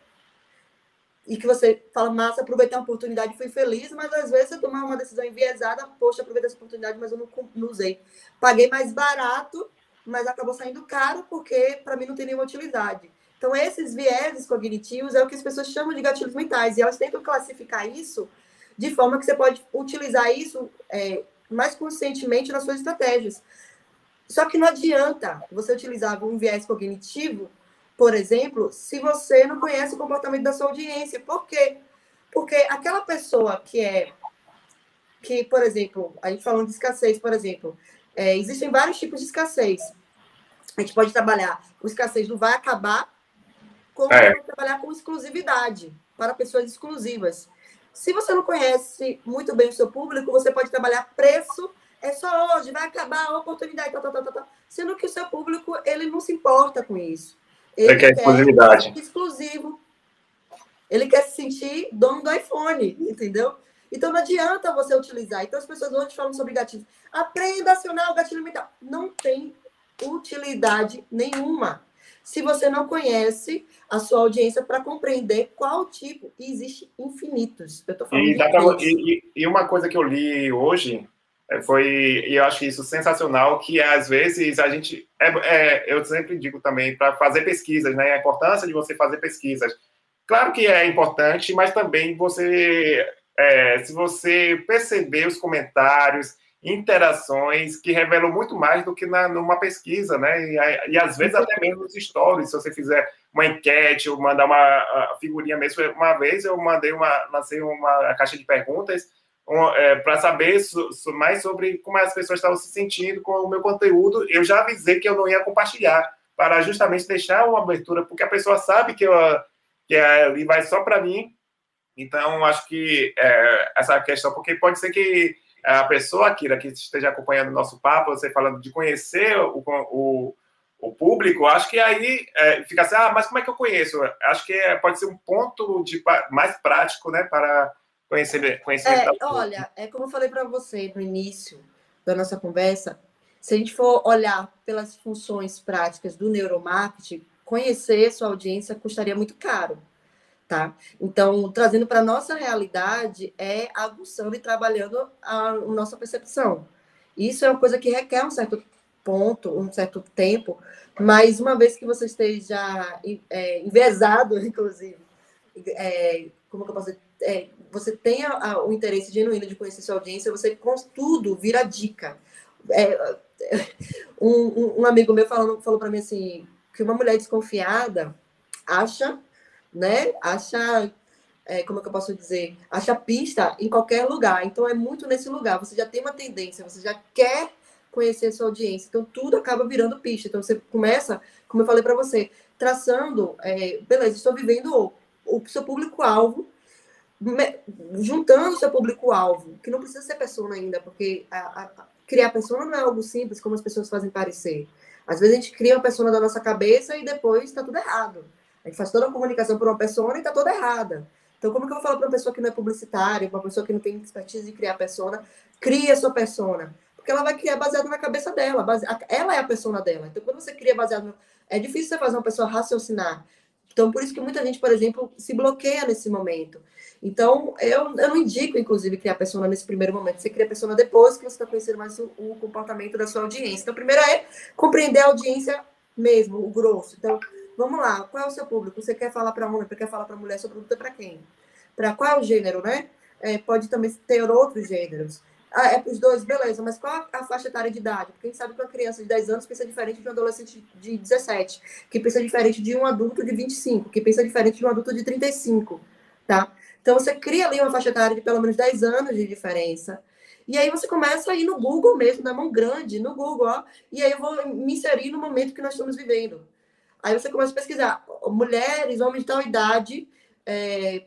e que você fala, massa, aproveitei a oportunidade e fui feliz, mas às vezes você toma uma decisão enviesada, poxa, aproveitei essa oportunidade, mas eu não, não usei. Paguei mais barato mas acabou saindo caro porque para mim não tem nenhuma utilidade. Então, esses vieses cognitivos é o que as pessoas chamam de gatilhos mentais, e elas tentam classificar isso de forma que você pode utilizar isso é, mais conscientemente nas suas estratégias. Só que não adianta você utilizar um viés cognitivo, por exemplo, se você não conhece o comportamento da sua audiência. Por quê? Porque aquela pessoa que é, que, por exemplo, a gente falando de escassez, por exemplo, é, existem vários tipos de escassez. A gente pode trabalhar com escassez do vai acabar, como é. trabalhar com exclusividade para pessoas exclusivas. Se você não conhece muito bem o seu público, você pode trabalhar preço, é só hoje, vai acabar a oportunidade, tá, tá, tá, tá, sendo que o seu público ele não se importa com isso. Ele, quer, quer exclusividade. exclusivo. Ele quer se sentir dono do iPhone, entendeu? Então não adianta você utilizar. Então as pessoas hoje falam sobre gatilhos. Aprenda a acionar o gatilho mental. Não tem utilidade nenhuma se você não conhece a sua audiência para compreender qual tipo. E existe infinitos. Eu tô falando e, pra, e, e, uma coisa que eu li hoje é, foi, e eu acho isso sensacional, que às vezes a gente. É, é, eu sempre digo também para fazer pesquisas, né? A importância de você fazer pesquisas. Claro que é importante, mas também você. É, se você perceber os comentários, interações que revelam muito mais do que na, numa pesquisa, né? E, e às vezes até mesmo nos stories, se você fizer uma enquete ou mandar uma figurinha mesmo. Uma vez eu mandei uma, lancei uma caixa de perguntas um, é, para saber so, so, mais sobre como as pessoas estavam se sentindo com o meu conteúdo. Eu já avisei que eu não ia compartilhar, para justamente deixar uma abertura, porque a pessoa sabe que, eu, que ali vai só para mim. Então, acho que é, essa questão, porque pode ser que a pessoa, Akira, que esteja acompanhando o nosso papo, você falando de conhecer o, o, o público, acho que aí é, fica assim, ah, mas como é que eu conheço? Acho que é, pode ser um ponto de, mais prático, né, para conhecer, conhecer é, Olha, é como eu falei para você no início da nossa conversa, se a gente for olhar pelas funções práticas do neuromarketing, conhecer sua audiência custaria muito caro tá? Então, trazendo para a nossa realidade, é aguçando e trabalhando a, nossa percepção. Isso é uma coisa que requer um certo ponto, um certo tempo, mas uma vez que você esteja é, envezado, inclusive, é, como que eu posso dizer? É, você tenha o interesse genuíno de conhecer sua audiência, você com tudo vira dica. É, um, um, amigo meu falou para mim assim, que uma mulher desconfiada acha né? Acha, é, como é que eu posso dizer? Acha pista em qualquer lugar. Então é muito nesse lugar. Você já tem uma tendência, você já quer conhecer a sua audiência. Então tudo acaba virando pista. Então você começa, como eu falei para você, traçando, é, beleza, estou vivendo o, o seu público-alvo, juntando o seu público-alvo, que não precisa ser pessoa ainda, porque a, a, criar pessoa não é algo simples como as pessoas fazem parecer. Às vezes a gente cria uma pessoa da nossa cabeça e depois está tudo errado. A gente faz toda a comunicação por uma pessoa e está toda errada. Então, como que eu vou falar para uma pessoa que não é publicitária, uma pessoa que não tem expertise de criar persona, cria sua persona? Porque ela vai criar baseado na cabeça dela. Base... Ela é a persona dela. Então, quando você cria baseado. No... É difícil você fazer uma pessoa raciocinar. Então, por isso que muita gente, por exemplo, se bloqueia nesse momento. Então, eu, eu não indico, inclusive, criar persona nesse primeiro momento. Você cria persona depois que você está conhecendo mais o, o comportamento da sua audiência. Então, primeiro é compreender a audiência mesmo, o grosso. Então, Vamos lá, qual é o seu público? Você quer falar para homem, quer falar para mulher? Seu produto é para quem? Para qual gênero, né? É, pode também ter outros gêneros. Ah, é para os dois, beleza, mas qual a faixa etária de idade? Porque a gente sabe que uma criança de 10 anos pensa diferente de um adolescente de 17, que pensa diferente de um adulto de 25, que pensa diferente de um adulto de 35, tá? Então você cria ali uma faixa etária de pelo menos 10 anos de diferença. E aí você começa a ir no Google mesmo, na mão grande, no Google, ó, e aí eu vou me inserir no momento que nós estamos vivendo. Aí você começa a pesquisar mulheres, homens de tal idade, é,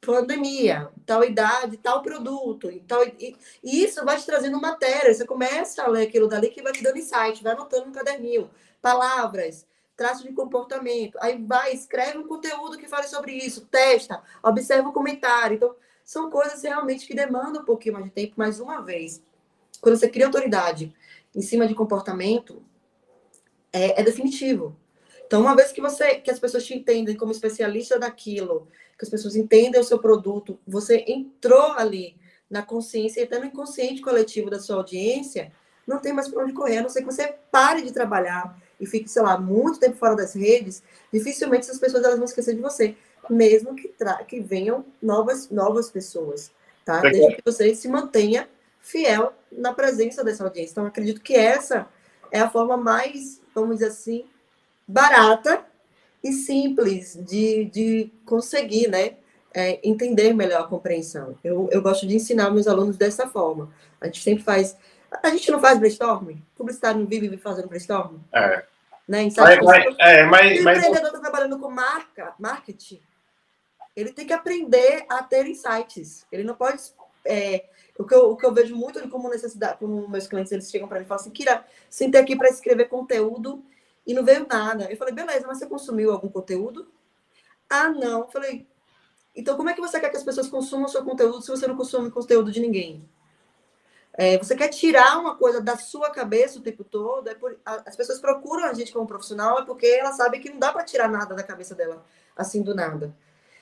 pandemia, tal idade, tal produto, tal, e, e, isso vai te trazendo matéria. Você começa a ler aquilo dali que vai te dando insight, vai anotando no caderninho, palavras, traços de comportamento. Aí vai, escreve um conteúdo que fale sobre isso, testa, observa o comentário. Então, são coisas realmente que demandam um pouquinho mais de tempo, mais uma vez. Quando você cria autoridade em cima de comportamento, é, é definitivo. Então, uma vez que você que as pessoas te entendem como especialista daquilo, que as pessoas entendem o seu produto, você entrou ali na consciência e até no inconsciente coletivo da sua audiência, não tem mais para onde correr, a não ser que você pare de trabalhar e fique, sei lá, muito tempo fora das redes, dificilmente essas pessoas elas vão esquecer de você, mesmo que, que venham novas, novas pessoas, tá? Desde que você se mantenha fiel na presença dessa audiência. Então, acredito que essa é a forma mais, vamos dizer assim, barata e simples de, de conseguir, né? é, entender melhor a compreensão. Eu, eu gosto de ensinar meus alunos dessa forma. A gente sempre faz. A gente não faz brainstorming? Publicitário não vive fazendo brainstorming? É. Né? Mas, mas, é, mas, o empreendedor está trabalhando com marca, marketing, ele tem que aprender a ter insights. Ele não pode. É, o, que eu, o que eu vejo muito como necessidade, como meus clientes eles chegam para mim e falam assim: Kira, sentei aqui para escrever conteúdo e não veio nada. Eu falei: beleza, mas você consumiu algum conteúdo? Ah, não. Eu falei: então como é que você quer que as pessoas consumam seu conteúdo se você não consome conteúdo de ninguém? É, você quer tirar uma coisa da sua cabeça o tempo todo? É por, as pessoas procuram a gente como profissional é porque elas sabem que não dá para tirar nada da cabeça dela assim do nada.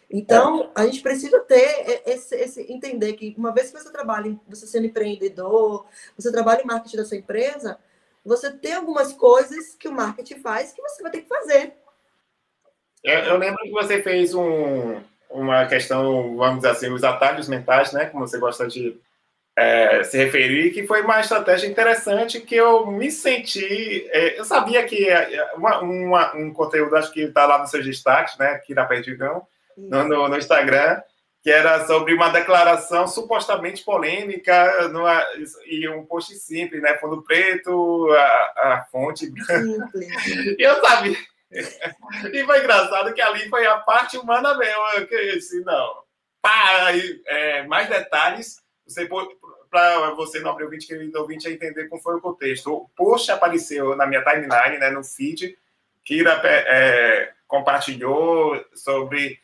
Então, a gente precisa ter esse, esse, entender que uma vez que você trabalha, você sendo empreendedor, você trabalha em marketing da sua empresa, você tem algumas coisas que o marketing faz que você vai ter que fazer. Eu, eu lembro que você fez um, uma questão, vamos dizer assim, os atalhos mentais, né? Como você gosta de é, se referir, que foi uma estratégia interessante que eu me senti. É, eu sabia que é, uma, uma, um conteúdo, acho que está lá nos seus destaques, né? Aqui na Perdigão no, no, no, Instagram, que era sobre uma declaração supostamente polêmica numa, e um post simples, né? Fundo preto, a, a fonte. E eu sabia. E foi engraçado que ali foi a parte humana mesmo. Que eu disse, não. Para é, mais detalhes, você para você, nobre ouvinte, querido ouvinte, entender como foi o contexto. O post apareceu na minha timeline, né, no feed, Kira é, compartilhou sobre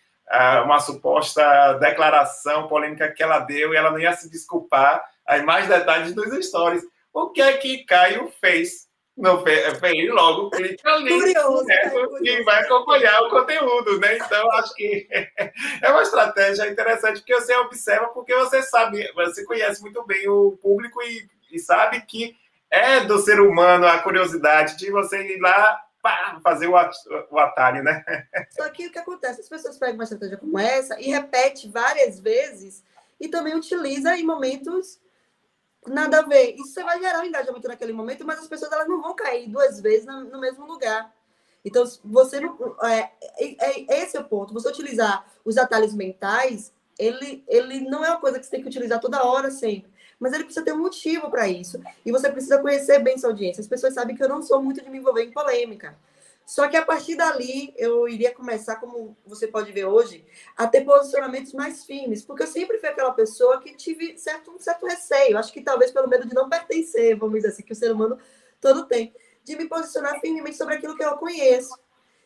uma suposta declaração polêmica que ela deu e ela não ia se desculpar. Aí mais detalhes dos stories. O que é que Caio fez? Não fez, fez logo clica ali curioso, né, e vai acompanhar o conteúdo, né? Então acho que é uma estratégia interessante porque você observa porque você sabe, você conhece muito bem o público e, e sabe que é do ser humano a curiosidade de você ir lá pá, fazer o, o atalho, né? Só que o que acontece? As pessoas pegam uma estratégia como essa e repete várias vezes e também utiliza em momentos nada a ver. Isso vai gerar um engajamento naquele momento, mas as pessoas elas não vão cair duas vezes no, mesmo lugar. Então, você não. É, é, é, esse é o ponto. Você utilizar os atalhos mentais, ele, ele não é uma coisa que você tem que utilizar toda hora, sempre mas ele precisa ter um motivo para isso. E você precisa conhecer bem sua audiência. As pessoas sabem que eu não sou muito de me envolver em polêmica. Só que a partir dali, eu iria começar, como você pode ver hoje, a ter posicionamentos mais firmes, porque eu sempre fui aquela pessoa que tive certo, um certo receio, acho que talvez pelo medo de não pertencer, vamos dizer assim, que o ser humano todo tem, de me posicionar firmemente sobre aquilo que eu conheço.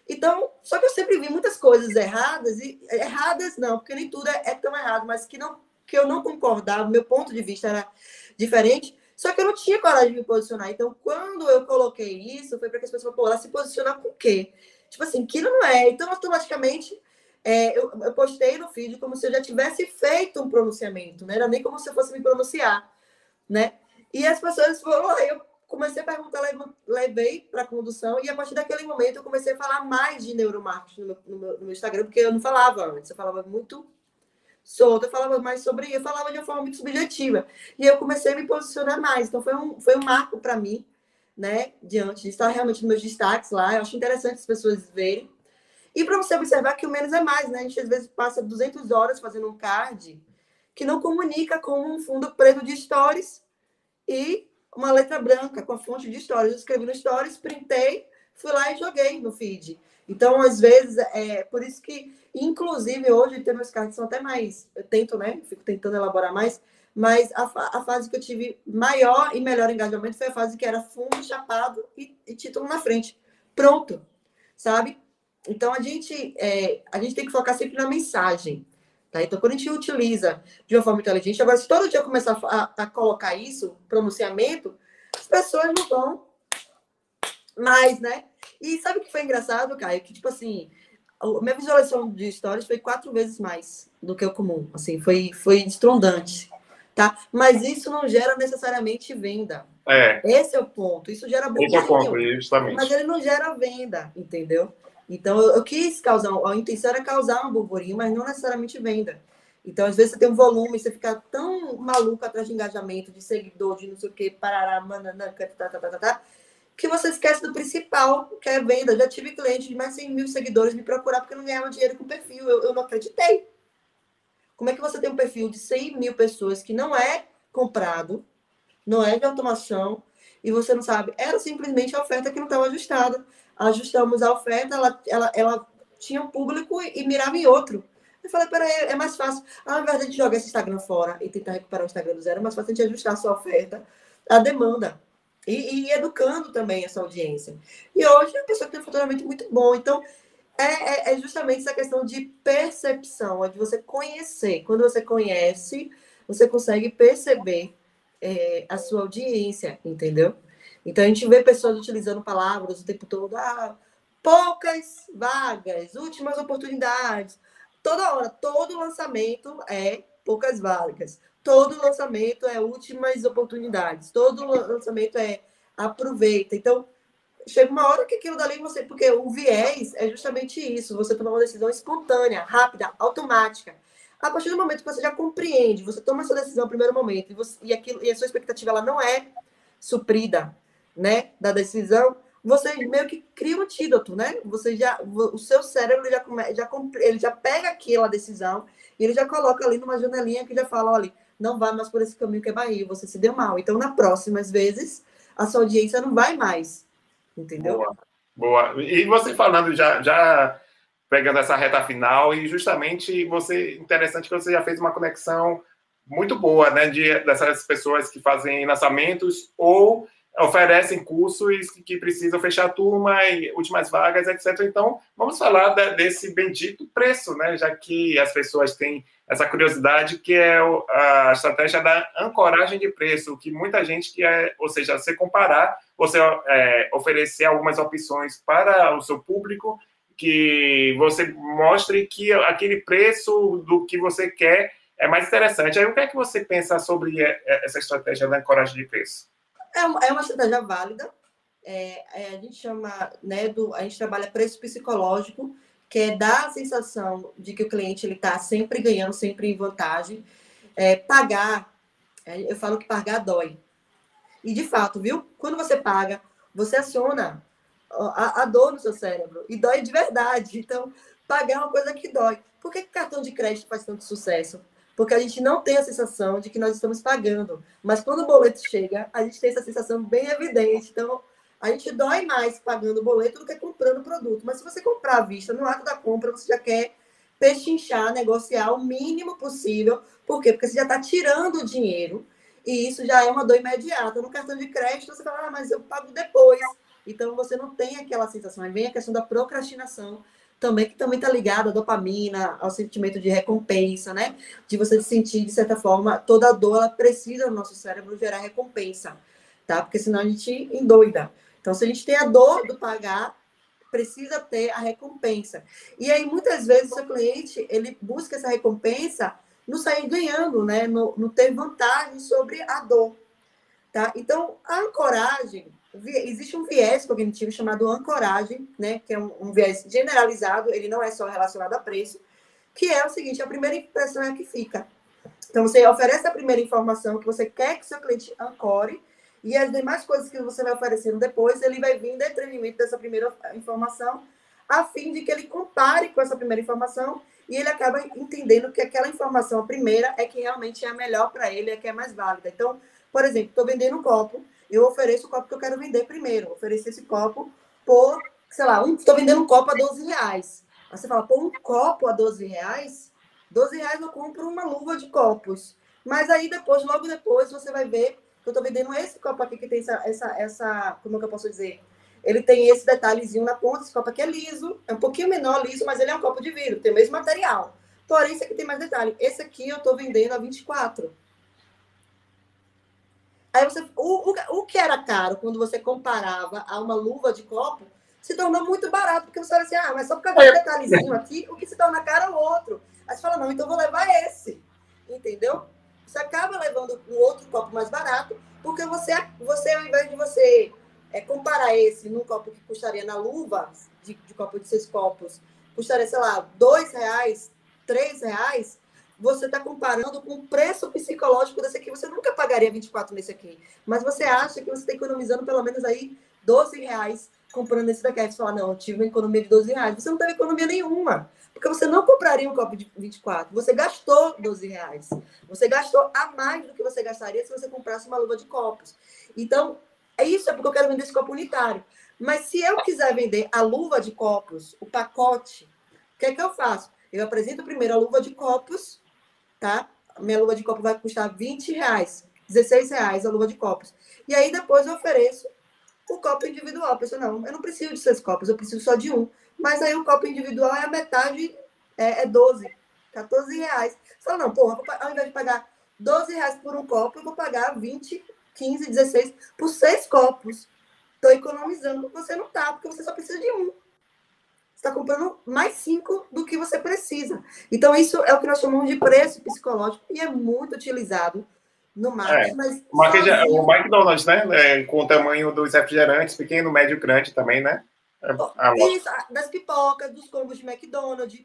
Então, só que eu sempre vi muitas coisas erradas, e erradas não, porque nem tudo é, é tão errado, mas que não que eu não concordava, meu ponto de vista era diferente, só que eu não tinha coragem de me posicionar. Então, quando eu coloquei isso, foi para que as pessoas ela se posicionar com o quê? Tipo assim, que não é. Então, automaticamente, é, eu, eu, postei no feed como se eu já tivesse feito um pronunciamento, não era nem como se eu fosse me pronunciar, né? E as pessoas foram aí, eu comecei a perguntar, levei para a condução, e a partir daquele momento eu comecei a falar mais de neuromarketing no no meu Instagram, porque eu não falava antes, eu falava muito solta, eu falava mais sobre eu falava de uma forma muito subjetiva. E eu comecei a me posicionar mais. Então foi um, foi um marco para mim, né? Diante de estar realmente nos meus destaques lá. Eu acho interessante as pessoas verem. E para você observar que o menos é mais, né? A gente às vezes passa 200 horas fazendo um card que não comunica com um fundo preto de stories e uma letra branca com a fonte de stories. Eu escrevi no stories, printei, fui lá e joguei no feed. Então, às vezes, é por isso que, inclusive, hoje, tem meus cards são até mais. Eu tento, né? Fico tentando elaborar mais. Mas a, a fase que eu tive maior e melhor engajamento foi a fase que era fundo, chapado e, e título na frente. Pronto, sabe? Então, a gente, é, a gente tem que focar sempre na mensagem. Tá? Então, quando a gente utiliza de uma forma inteligente, agora, se todo dia começar a, a colocar isso, pronunciamento, as pessoas não vão mais, né? E sabe o que foi engraçado, Caio? Que, tipo assim, a minha visualização de stories foi quatro vezes mais do que o comum. Assim, foi, foi estrondante, tá? Mas isso não gera necessariamente venda. É. Esse é o ponto. Isso gera burburinho. Esse é o ponto, justamente. Mas ele não gera venda, entendeu? Então, eu, eu quis causar... A intenção era causar um burburinho, mas não necessariamente venda. Então, às vezes, você tem um volume, você fica tão maluco atrás de engajamento, de seguidor, de não sei o quê, parará, mananã, tá, tá, tá, tá, tá, que você esquece do principal, que é venda. Já tive cliente de mais de 100 mil seguidores me procurar porque não ganhava dinheiro com o perfil. Eu, eu não acreditei. Como é que você tem um perfil de 100 mil pessoas que não é comprado, não é de automação, e você não sabe? Era simplesmente a oferta que não estava ajustada. Ajustamos a oferta, ela, ela, ela tinha um público e mirava em outro. Eu falei, peraí, é mais fácil. Ao invés de jogar esse Instagram fora e tentar recuperar o Instagram do zero, é mais fácil a gente ajustar a sua oferta à demanda. E, e, educando também essa audiência. E hoje é uma pessoa que tem um faturamento muito bom. Então, é, é, é, justamente essa questão de percepção, é de você conhecer. Quando você conhece, você consegue perceber é, a sua audiência, entendeu? Então, a gente vê pessoas utilizando palavras o tempo todo, ah, poucas vagas, últimas oportunidades. Toda hora, todo lançamento é poucas vagas. Todo lançamento é últimas oportunidades. Todo lançamento é aproveita. Então, chega uma hora que aquilo dali você. Porque o viés é justamente isso: você tomar uma decisão espontânea, rápida, automática. A partir do momento que você já compreende, você toma essa decisão no primeiro momento e, você, e, aquilo, e a sua expectativa ela não é suprida, né, da decisão, você meio que cria um antídoto, né? Você já, o seu cérebro já, já ele já pega aquela decisão e ele já coloca ali numa janelinha que já fala, olha, não vai mais por esse caminho que é Bahia, você se deu mal. Então, na próximas vezes, a sua audiência não vai mais. Entendeu? Boa. Boa. E você falando, já, já pegando essa reta final, e justamente você, interessante que você já fez uma conexão muito boa, né, de, dessas pessoas que fazem lançamentos ou oferecem cursos que precisam fechar turma e últimas vagas, etc. Então, vamos falar desse bendito preço, né? Já que as pessoas têm essa curiosidade, que é a estratégia da ancoragem de preço, que muita gente quer, ou seja, você comparar, você é, oferecer algumas opções para o seu público, que você mostre que aquele preço do que você quer é mais interessante. Aí, o que é que você pensa sobre essa estratégia da ancoragem de preço? É uma, é uma estratégia válida. É, é, a gente chama, né, do, a gente trabalha preço psicológico, que é dar a sensação de que o cliente ele está sempre ganhando, sempre em vantagem. É, pagar, é, eu falo que pagar dói. E de fato, viu? Quando você paga, você aciona a, a dor no seu cérebro e dói de verdade. Então, pagar é uma coisa que dói. Por que, que cartão de crédito faz tanto sucesso? porque a gente não tem a sensação de que nós estamos pagando. Mas quando o boleto chega, a gente tem essa sensação bem evidente. Então, a gente dói mais pagando boleto do que comprando o produto. Mas se você comprar à vista, no ato da compra, você já quer pechinchar, negociar o mínimo possível. Por quê? Porque você já está tirando o dinheiro e isso já é uma dor imediata. No cartão de crédito, você fala, ah, mas eu pago depois. Então, você não tem aquela sensação. Aí vem a questão da procrastinação também que também está ligado à dopamina, ao sentimento de recompensa, né? De você se sentir, de certa forma, toda dor ela precisa no nosso cérebro gerar recompensa, tá? Porque senão a gente endoida. Então, se a gente tem a dor do pagar, precisa ter a recompensa. E aí, muitas vezes, o seu cliente, ele busca essa recompensa no sair ganhando, né? No, no ter vantagem sobre a dor, tá? Então, a ancoragem existe um viés cognitivo chamado ancoragem, né, que é um, um, viés generalizado, ele não é só relacionado a preço, que é o seguinte, a primeira impressão é a que fica. Então, você oferece a primeira informação que você quer que seu cliente ancore, e as demais coisas que você vai oferecendo depois, ele vai vir em detrimento dessa primeira informação, a fim de que ele compare com essa primeira informação e ele acaba entendendo que aquela informação, a primeira, é que realmente é a melhor para ele, é que é mais válida. Então, por exemplo, estou vendendo um copo, eu ofereço o copo que eu quero vender primeiro. Oferecer esse copo por, sei lá, estou um, vendendo um copo a 12 reais. Aí você fala, pô, um copo a 12 reais? 12 reais eu compro uma luva de copos. Mas aí depois, logo depois, você vai ver eu estou vendendo esse copo aqui que tem essa, essa, essa, como é que eu posso dizer? Ele tem esse detalhezinho na ponta, esse copo aqui é liso, é um pouquinho menor liso, mas ele é um copo de vidro, tem o mesmo material. Porém, esse aqui tem mais detalhe. Esse aqui eu estou vendendo a 24. Aí você, o, o, o que era caro quando você comparava a uma luva de copo, se tornou muito barato, porque você olha assim, ah, mas só por causa desse detalhezinho aqui, o que se torna caro é o outro. Aí você fala, não, então vou levar esse. Entendeu? Você acaba levando um outro copo mais barato, porque você, você ao invés de você é, comparar esse num copo que custaria na luva, de, de copo de seis copos, custaria, sei lá, dois reais, três reais, você está comparando com o preço psicológico desse aqui. Você nunca pagaria 24 nesse aqui. Mas você acha que você está economizando pelo menos aí 12 reais comprando esse daqui. Aí você fala, não, eu tive uma economia de 12 reais. Você não teve economia nenhuma. Porque você não compraria um copo de 24. Você gastou 12 reais. Você gastou a mais do que você gastaria se você comprasse uma luva de copos. Então, é isso, é porque eu quero vender esse copo unitário. Mas se eu quiser vender a luva de copos, o pacote, o que é que eu faço? Eu apresento primeiro a luva de copos, tá? Minha luva de copo vai custar 20 reais, 16 reais a luva de copos. E aí depois eu ofereço o copo individual. A pessoa, não, eu não preciso de seis copos, eu preciso só de um. Mas aí o copo individual é a metade, é, é 12, 14 reais. Você fala, não, porra, ao invés de pagar 12 reais por um copo, eu vou pagar 20, 15, 16 por seis copos. Estou economizando. Você não tá, porque você só precisa de um. Você está comprando mais cinco do que você precisa. Então, isso é o que nós chamamos de preço psicológico e é muito utilizado no marketing. É, mas sozinho... O McDonald's, né? É, com o tamanho dos refrigerantes, pequeno, médio, grande também, né? É, isso, das pipocas, dos combos de McDonald's.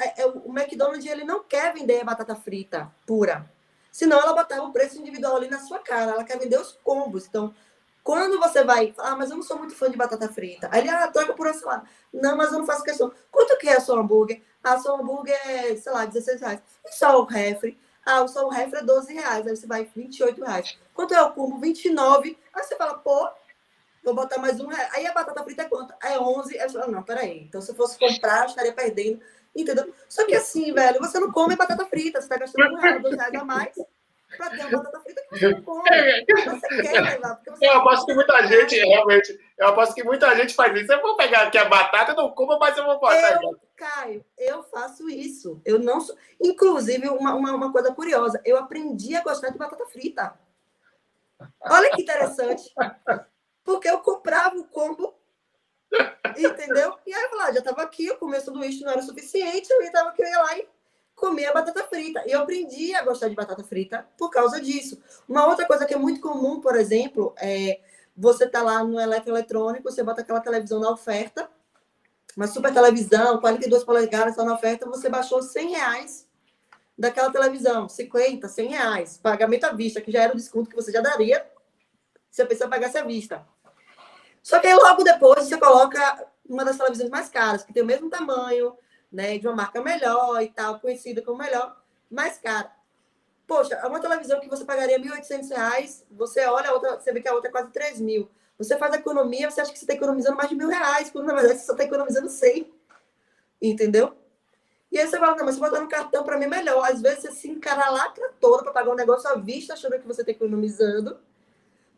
É, é, o McDonald's ele não quer vender batata frita pura. Senão ela botava o preço individual ali na sua cara. Ela quer vender os combos. Então, quando você vai, ah, mas eu não sou muito fã de batata frita. Aí ele, ah, troca por uma salada. Não, mas eu não faço questão. Quanto que é seu hambúrguer? Ah, seu hambúrguer é, sei lá, 16 reais. E só o refri? Ah, só o refri é 12 reais. Aí você vai 28 reais. Quanto é o combo? 29. Aí você fala, pô, vou botar mais um real. Aí a batata frita é quanto? É 11. Aí você fala, não, peraí. Então se eu fosse comprar, eu estaria perdendo. Entendeu? Só que assim, velho, você não come batata frita. Você está gastando um real, dois reais a mais para ter uma batata frita que você come. Você quer levar. Você eu aposto que muita gente, realmente, eu aposto que muita gente faz isso. Eu vou pegar aqui a batata, eu não como, mas eu vou botar. Eu, Caio, eu faço isso. Eu não sou... Inclusive, uma, uma, uma coisa curiosa, eu aprendi a gostar de batata frita. Olha que interessante. Porque eu comprava o combo Entendeu? E aí eu falei, ah, já estava aqui, o começo do sanduíche não era suficiente, eu estava aqui, eu ia lá e comer a batata frita. E eu aprendi a gostar de batata frita por causa disso. Uma outra coisa que é muito comum, por exemplo, é você tá lá no eletroeletrônico, você bota aquela televisão na oferta, uma super televisão, 42 polegadas, está na oferta, você baixou 100 reais daquela televisão, 50, 100 reais, pagamento à vista, que já era o desconto que você já daria se a pessoa pagasse à vista. Só que aí logo depois você coloca uma das televisões mais caras, que tem o mesmo tamanho, né, de uma marca melhor e tal, conhecida como melhor, mais cara. Poxa, é uma televisão que você pagaria R$ 1.800, você olha a outra, você vê que a outra é quase 3 mil. Você faz economia, você acha que você está economizando mais de mil reais, quando na verdade você só está economizando 100. Entendeu? E aí você fala, não, mas você botar no cartão para mim é melhor. Às vezes você se encara lacra toda para pagar um negócio à vista, achando que você está economizando,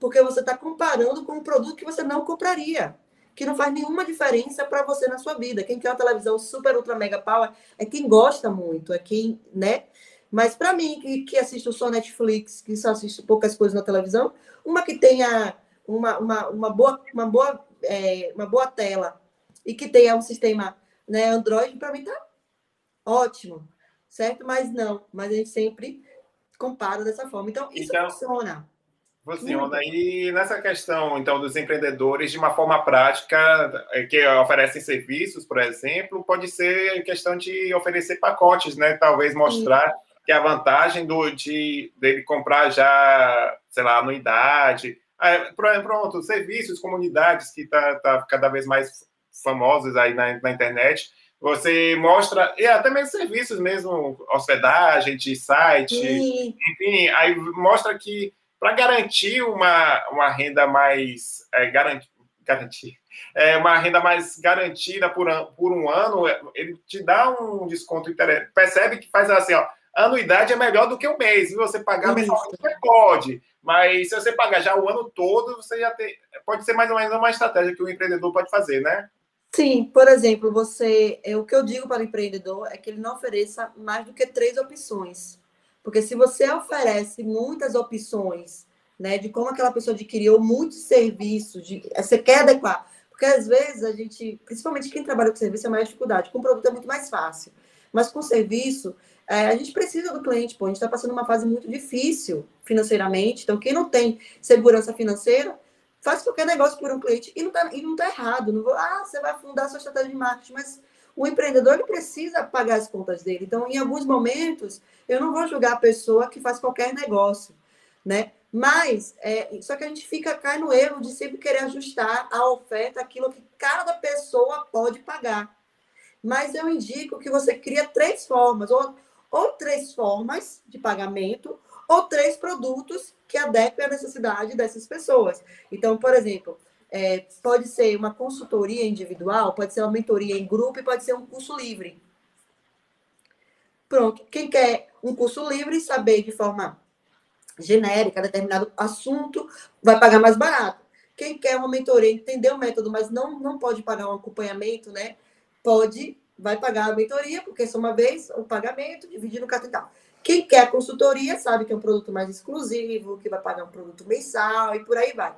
porque você está comparando com um produto que você não compraria que não faz nenhuma diferença para você na sua vida. Quem quer uma televisão super ultra mega power é quem gosta muito, é quem, né? Mas para mim, que, que assisto só Netflix, que só assisto poucas coisas na televisão, uma que tenha uma, uma, uma boa, uma, boa, é, uma boa tela e que tenha um sistema né, Android, para mim tá ótimo, certo? Mas não, mas a gente sempre compara dessa forma. Então, isso então, funciona. Funciona. E nessa questão, então, dos empreendedores, de uma forma prática, é, que oferecem serviços, por exemplo, pode ser questão de oferecer pacotes, né? Talvez mostrar Sim. que a vantagem do, de, dele comprar já, sei lá, anuidade. É, pronto, serviços, comunidades que tá, tá cada vez mais famosos aí na, na internet. Você mostra, e até mesmo serviços mesmo, hospedagem de site, Sim. enfim, aí mostra que para garantir uma, uma renda mais é, garantir, garantir é, uma renda mais garantida por, por um ano, é, ele te dá um desconto interessante. Percebe que faz assim, ó, anuidade é melhor do que um mês. Se você pagar mensalmente, você pode. Mas se você pagar já o ano todo, você já tem. Pode ser mais ou menos uma estratégia que o empreendedor pode fazer, né? Sim, por exemplo, você. É, o que eu digo para o empreendedor é que ele não ofereça mais do que três opções. Porque se você oferece muitas opções, né, de como aquela pessoa adquiriu muitos serviços, de, você quer adequar. Porque às vezes a gente, principalmente quem trabalha com serviço, é mais dificuldade. Com produto é muito mais fácil. Mas com serviço, é, a gente precisa do cliente, pô. A gente está passando uma fase muito difícil financeiramente. Então, quem não tem segurança financeira, faz qualquer negócio por um cliente e não está tá errado. Não vou, ah, você vai fundar sua estratégia de marketing, mas o empreendedor ele precisa pagar as contas dele. Então, em alguns momentos, eu não vou julgar a pessoa que faz qualquer negócio. né? Mas, é, só que a gente fica, cai no erro de sempre querer ajustar a oferta aquilo que cada pessoa pode pagar. Mas eu indico que você cria três formas, ou, ou três formas de pagamento, ou três produtos que adequem à necessidade dessas pessoas. Então, por exemplo, é, pode ser uma consultoria individual, pode ser uma mentoria em grupo e pode ser um curso livre. Pronto. Quem quer um curso livre, saber de forma genérica, determinado assunto, vai pagar mais barato. Quem quer uma mentoria, entender o método, mas não, não pode pagar um acompanhamento, né? Pode, vai pagar a mentoria, porque só uma vez o pagamento, dividir no cartão e tal. Quem quer a consultoria sabe que é um produto mais exclusivo, que vai pagar um produto mensal e por aí vai.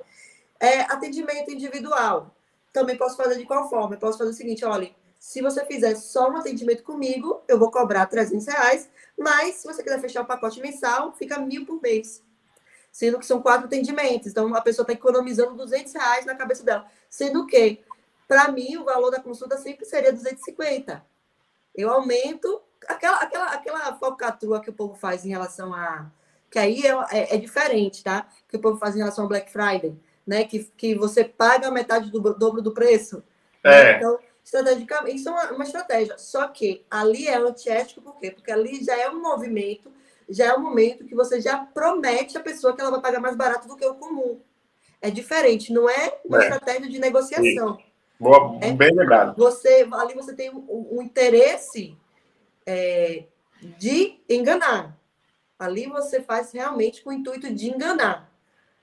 É, atendimento individual. Também posso fazer de qual forma? Eu posso fazer o seguinte, olha, se você fizer só um atendimento comigo, eu vou cobrar 300 reais, mas se você quiser fechar o pacote mensal, fica mil por mês. Sendo que são quatro atendimentos. Então, a pessoa está economizando 200 reais na cabeça dela. Sendo que, para mim, o valor da consulta sempre seria 250. Eu aumento aquela, aquela, aquela focatrua que o povo faz em relação a. Que aí é, é, é, diferente, tá? Que o povo faz em relação ao Black Friday, né? Que, que você paga metade do dobro do preço. É. Então, estrategicamente, isso é uma, uma estratégia. Só que ali é antiético, por quê? Porque ali já é um movimento, já é um momento que você já promete à pessoa que ela vai pagar mais barato do que o comum. É diferente, não é uma é. estratégia de negociação. Boa, é, bem lembrado. Você, ali você tem um, um interesse é, de enganar. Ali você faz realmente com o intuito de enganar.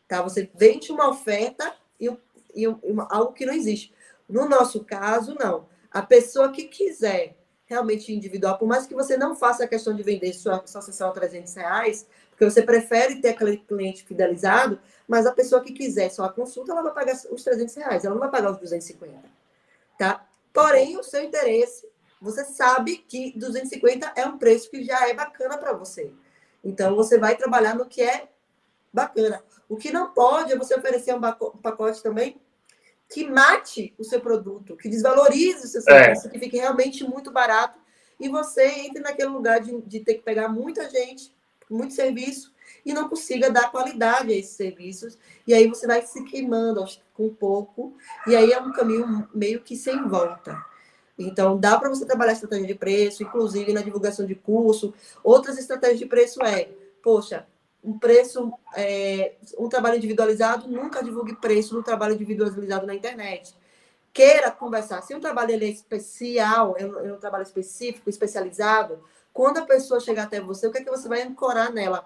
Tá? Você vende uma oferta e, e uma, algo que não existe. No nosso caso, não. A pessoa que quiser realmente individual, por mais que você não faça a questão de vender sua, sua sessão a 300 reais, porque você prefere ter aquele cliente fidelizado, mas a pessoa que quiser só a consulta, ela vai pagar os 300 reais, ela não vai pagar os 250, tá? Porém, o seu interesse, você sabe que 250 é um preço que já é bacana para você. Então, você vai trabalhar no que é bacana. O que não pode é você oferecer um pacote também que mate o seu produto, que desvalorize o seu serviço, é. que fique realmente muito barato e você entre naquele lugar de, de ter que pegar muita gente, muito serviço e não consiga dar qualidade a esses serviços. E aí você vai se queimando com pouco, e aí é um caminho meio que sem volta. Então, dá para você trabalhar estratégia de preço, inclusive na divulgação de curso. Outras estratégias de preço é, poxa, um preço, é, um trabalho individualizado, nunca divulgue preço no trabalho individualizado na internet. Queira conversar. Se um trabalho é especial, é um, é um trabalho específico, especializado, quando a pessoa chegar até você, o que é que você vai ancorar nela?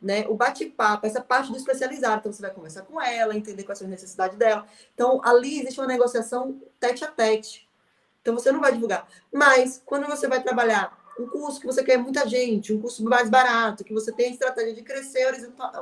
Né? O bate-papo, essa parte do especializado. Então, você vai conversar com ela, entender quais são as necessidades dela. Então, ali existe uma negociação tete a tete. Então, você não vai divulgar. Mas, quando você vai trabalhar um curso que você quer muita gente, um curso mais barato, que você tem a estratégia de crescer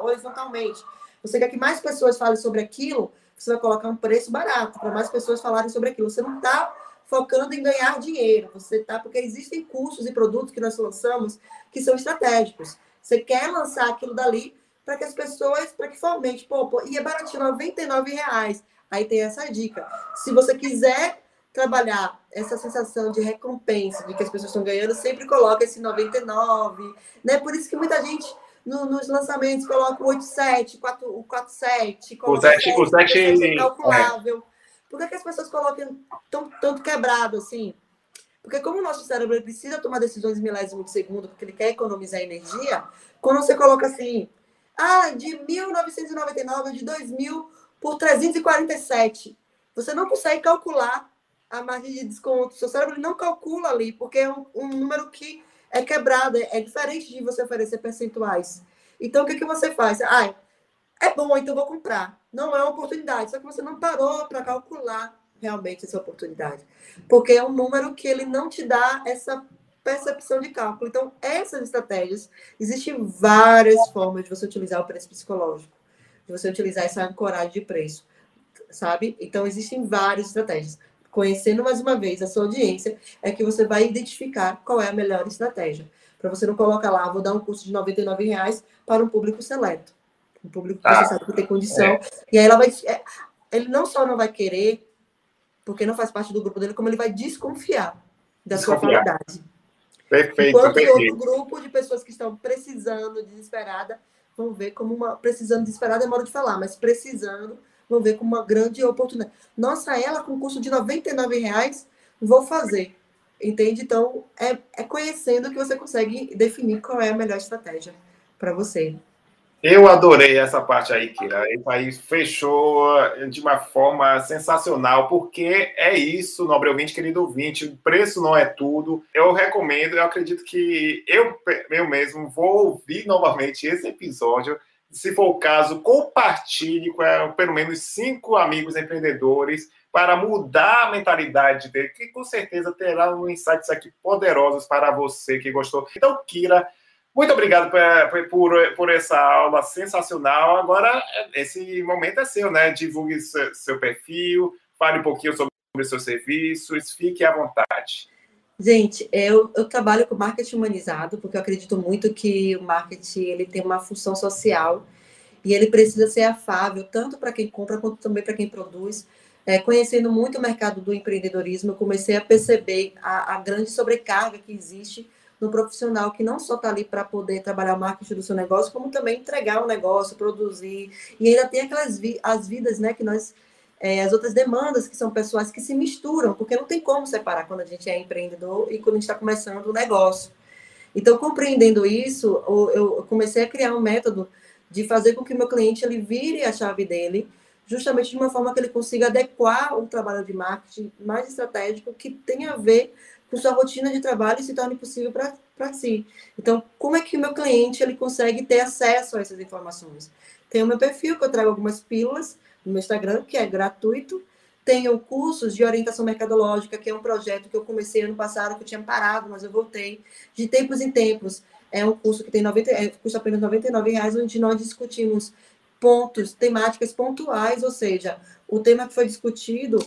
horizontalmente. Você quer que mais pessoas falem sobre aquilo, você vai colocar um preço barato para mais pessoas falarem sobre aquilo. Você não está focando em ganhar dinheiro, você está porque existem cursos e produtos que nós lançamos que são estratégicos. Você quer lançar aquilo dali para que as pessoas, para que fomente, pô, pô, e é baratinho, 99 reais. Aí tem essa dica. Se você quiser trabalhar essa sensação de recompensa, de que as pessoas estão ganhando, sempre coloca esse 99, né? Por isso que muita gente no, nos lançamentos coloca o 87, 4, o 47, o 7, o 7 calculável. É. Por que, que as pessoas colocam tão, tanto quebrado assim? Porque como o nosso cérebro precisa tomar decisões milésimos de segundo, porque ele quer economizar energia, quando você coloca assim, ah, de 1999 de 2000 por 347, você não consegue calcular a margem de desconto. Seu cérebro não calcula ali, porque é um, um número que é quebrado, é, é, diferente de você oferecer percentuais. Então, o que, que você faz? Ah, é bom, então vou comprar. Não é uma oportunidade, só que você não parou para calcular realmente essa oportunidade. Porque é um número que ele não te dá essa percepção de cálculo. Então, essas estratégias, existem várias formas de você utilizar o preço psicológico, de você utilizar essa ancoragem de preço, sabe? Então, existem várias estratégias conhecendo mais uma vez a sua audiência, é que você vai identificar qual é a melhor estratégia. Para você não colocar lá, vou dar um curso de R$ reais para um público seleto. Um público que ah, você sabe que tem condição. É. E aí ela vai. É, ele não só não vai querer, porque não faz parte do grupo dele, como ele vai desconfiar da desconfiar. sua qualidade. Perfeito, Enquanto perfeito. outro grupo de pessoas que estão precisando, desesperada, vão ver como uma. Precisando de esperar, demora de falar, mas precisando, vão ver como uma grande oportunidade. Nossa, ela com custo de R$ reais, vou fazer. Entende? Então, é, é conhecendo que você consegue definir qual é a melhor estratégia para você. Eu adorei essa parte aí, Kira. Isso aí fechou de uma forma sensacional, porque é isso, nobre ouvinte, querido ouvinte, o preço não é tudo. Eu recomendo, eu acredito que eu, eu mesmo vou ouvir novamente esse episódio. Se for o caso, compartilhe com é, pelo menos cinco amigos empreendedores para mudar a mentalidade dele, que com certeza terá um insights aqui poderosos para você que gostou. Então, Kira, muito obrigado por, por, por, essa aula sensacional. Agora, esse momento é seu, né? Divulgue seu, seu perfil, fale um pouquinho sobre seus serviços, fique à vontade. Gente, eu, eu trabalho com marketing humanizado, porque eu acredito muito que o marketing ele tem uma função social e ele precisa ser afável, tanto para quem compra quanto também para quem produz. É, conhecendo muito o mercado do empreendedorismo, eu comecei a perceber a, a grande sobrecarga que existe no profissional que não só está ali para poder trabalhar o marketing do seu negócio, como também entregar o negócio, produzir. E ainda tem aquelas vi as vidas, né, que nós. É, as outras demandas que são pessoais que se misturam, porque não tem como separar quando a gente é empreendedor e quando a gente está começando o negócio. Então, compreendendo isso, eu comecei a criar um método de fazer com que o meu cliente ele vire a chave dele, justamente de uma forma que ele consiga adequar o trabalho de marketing mais estratégico que tenha a ver com sua rotina de trabalho e se torne possível para si. Então, como é que o meu cliente ele consegue ter acesso a essas informações? Tem o meu perfil, que eu trago algumas pílulas no meu Instagram, que é gratuito. Tenho cursos de orientação mercadológica, que é um projeto que eu comecei ano passado, que eu tinha parado, mas eu voltei. De tempos em tempos, é um curso que tem 90, é, custa apenas R$ reais, onde nós discutimos pontos, temáticas pontuais, ou seja, o tema que foi discutido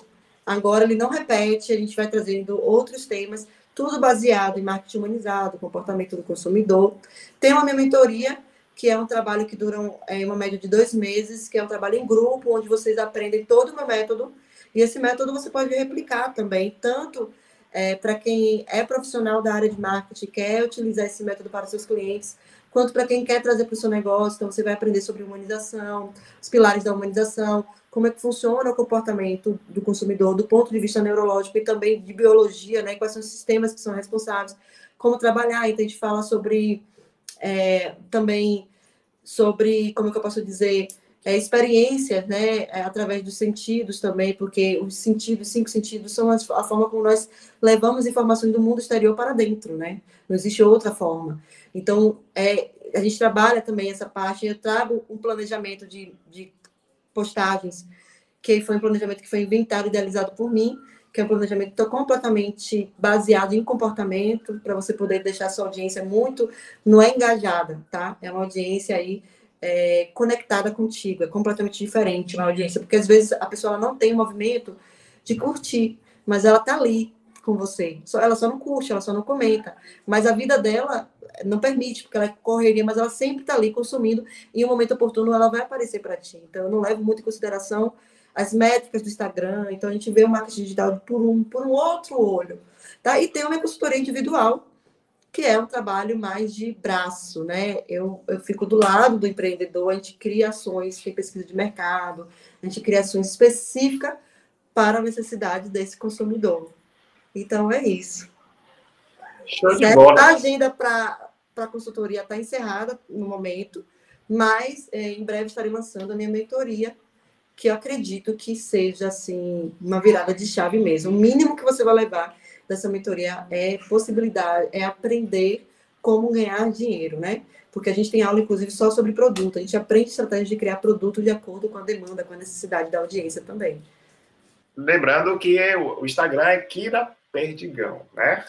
Agora ele não repete, a gente vai trazendo outros temas, tudo baseado em marketing humanizado, comportamento do consumidor. Tem uma minha mentoria, que é um trabalho que dura é, uma média de dois meses, que é um trabalho em grupo, onde vocês aprendem todo o meu método. E esse método você pode replicar também, tanto é, para quem é profissional da área de marketing, quer utilizar esse método para seus clientes, quanto para quem quer trazer para o seu negócio. Então, você vai aprender sobre humanização, os pilares da humanização, como é que funciona o comportamento do consumidor do ponto de vista neurológico e também de biologia, né? Quais são os sistemas que são responsáveis, como trabalhar. Então, a gente fala sobre é, também sobre, como que eu posso dizer, é, experiência, né, é, através dos sentidos também, porque os sentidos, cinco sentidos, são a, a forma como nós levamos informações do mundo exterior para dentro, né? Não existe outra forma. Então, é, a gente trabalha também essa parte, eu trago um planejamento de, de postagens, que foi um planejamento que foi inventado e idealizado por mim, que é um planejamento completamente baseado em comportamento, para você poder deixar a sua audiência muito, não é engajada, tá? É uma audiência aí é, conectada contigo, é completamente diferente uma audiência, porque às vezes a pessoa não tem o movimento de curtir, mas ela tá ali com você. Só, ela só não curte, ela só não comenta, mas a vida dela não permite, porque ela é correria, mas ela sempre está ali consumindo e em um momento oportuno ela vai aparecer para ti. Então, eu não levo muito em consideração as métricas do Instagram, então a gente vê o marketing digital por um, por um outro olho. Tá? E tem uma consultoria individual, que é um trabalho mais de braço, né? Eu, eu fico do lado do empreendedor, a gente cria ações, tem pesquisa de mercado, a gente cria ações específicas para a necessidade desse consumidor. Então é isso. Show de bola. A agenda para a consultoria está encerrada no momento, mas é, em breve estarei lançando a minha mentoria, que eu acredito que seja assim uma virada de chave mesmo. O mínimo que você vai levar dessa mentoria é possibilidade, é aprender como ganhar dinheiro, né? Porque a gente tem aula, inclusive, só sobre produto. A gente aprende estratégia de criar produto de acordo com a demanda, com a necessidade da audiência também. Lembrando que o Instagram é Kira Perdigão, né?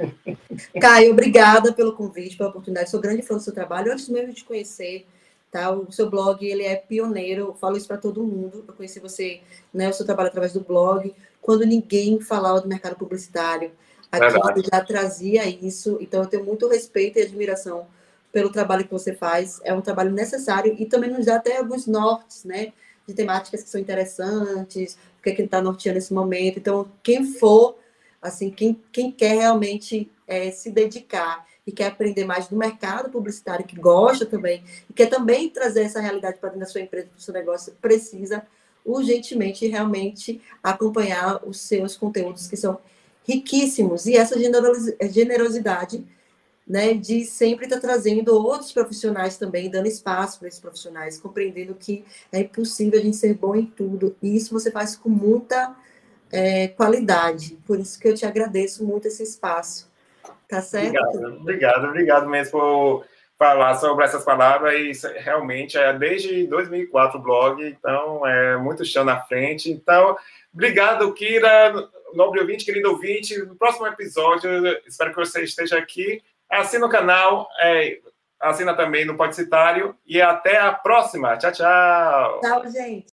Caio, obrigada pelo convite, pela oportunidade. Sou grande fã do seu trabalho. Antes mesmo de te conhecer, tá? O seu blog, ele é pioneiro. Eu falo isso para todo mundo. Eu conheci você, né, o seu trabalho através do blog, quando ninguém falava do mercado publicitário. Aqui você já trazia isso. Então, eu tenho muito respeito e admiração pelo trabalho que você faz. É um trabalho necessário e também nos dá até alguns nortes, né? De temáticas que são interessantes, o que é que está norteando nesse momento. Então, quem for assim, quem, quem quer realmente é, se dedicar e quer aprender mais do mercado publicitário, que gosta também, e quer também trazer essa realidade para dentro da sua empresa, para o seu negócio, precisa urgentemente realmente acompanhar os seus conteúdos que são riquíssimos. E essa generosidade né, de sempre estar tá trazendo outros profissionais também, dando espaço para esses profissionais, compreendendo que é impossível a gente ser bom em tudo. E isso você faz com muita é, qualidade. Por isso que eu te agradeço muito esse espaço. Tá certo? Obrigado, obrigado, obrigado mesmo por falar sobre essas palavras. E realmente é desde 2004 o blog, então é muito chão na frente. Então, obrigado, Kira, nobre ouvinte, querido ouvinte. No próximo episódio, espero que você esteja aqui. Assina o canal, é, assina também no Podcitário e até a próxima. Tchau, tchau. Tchau, gente.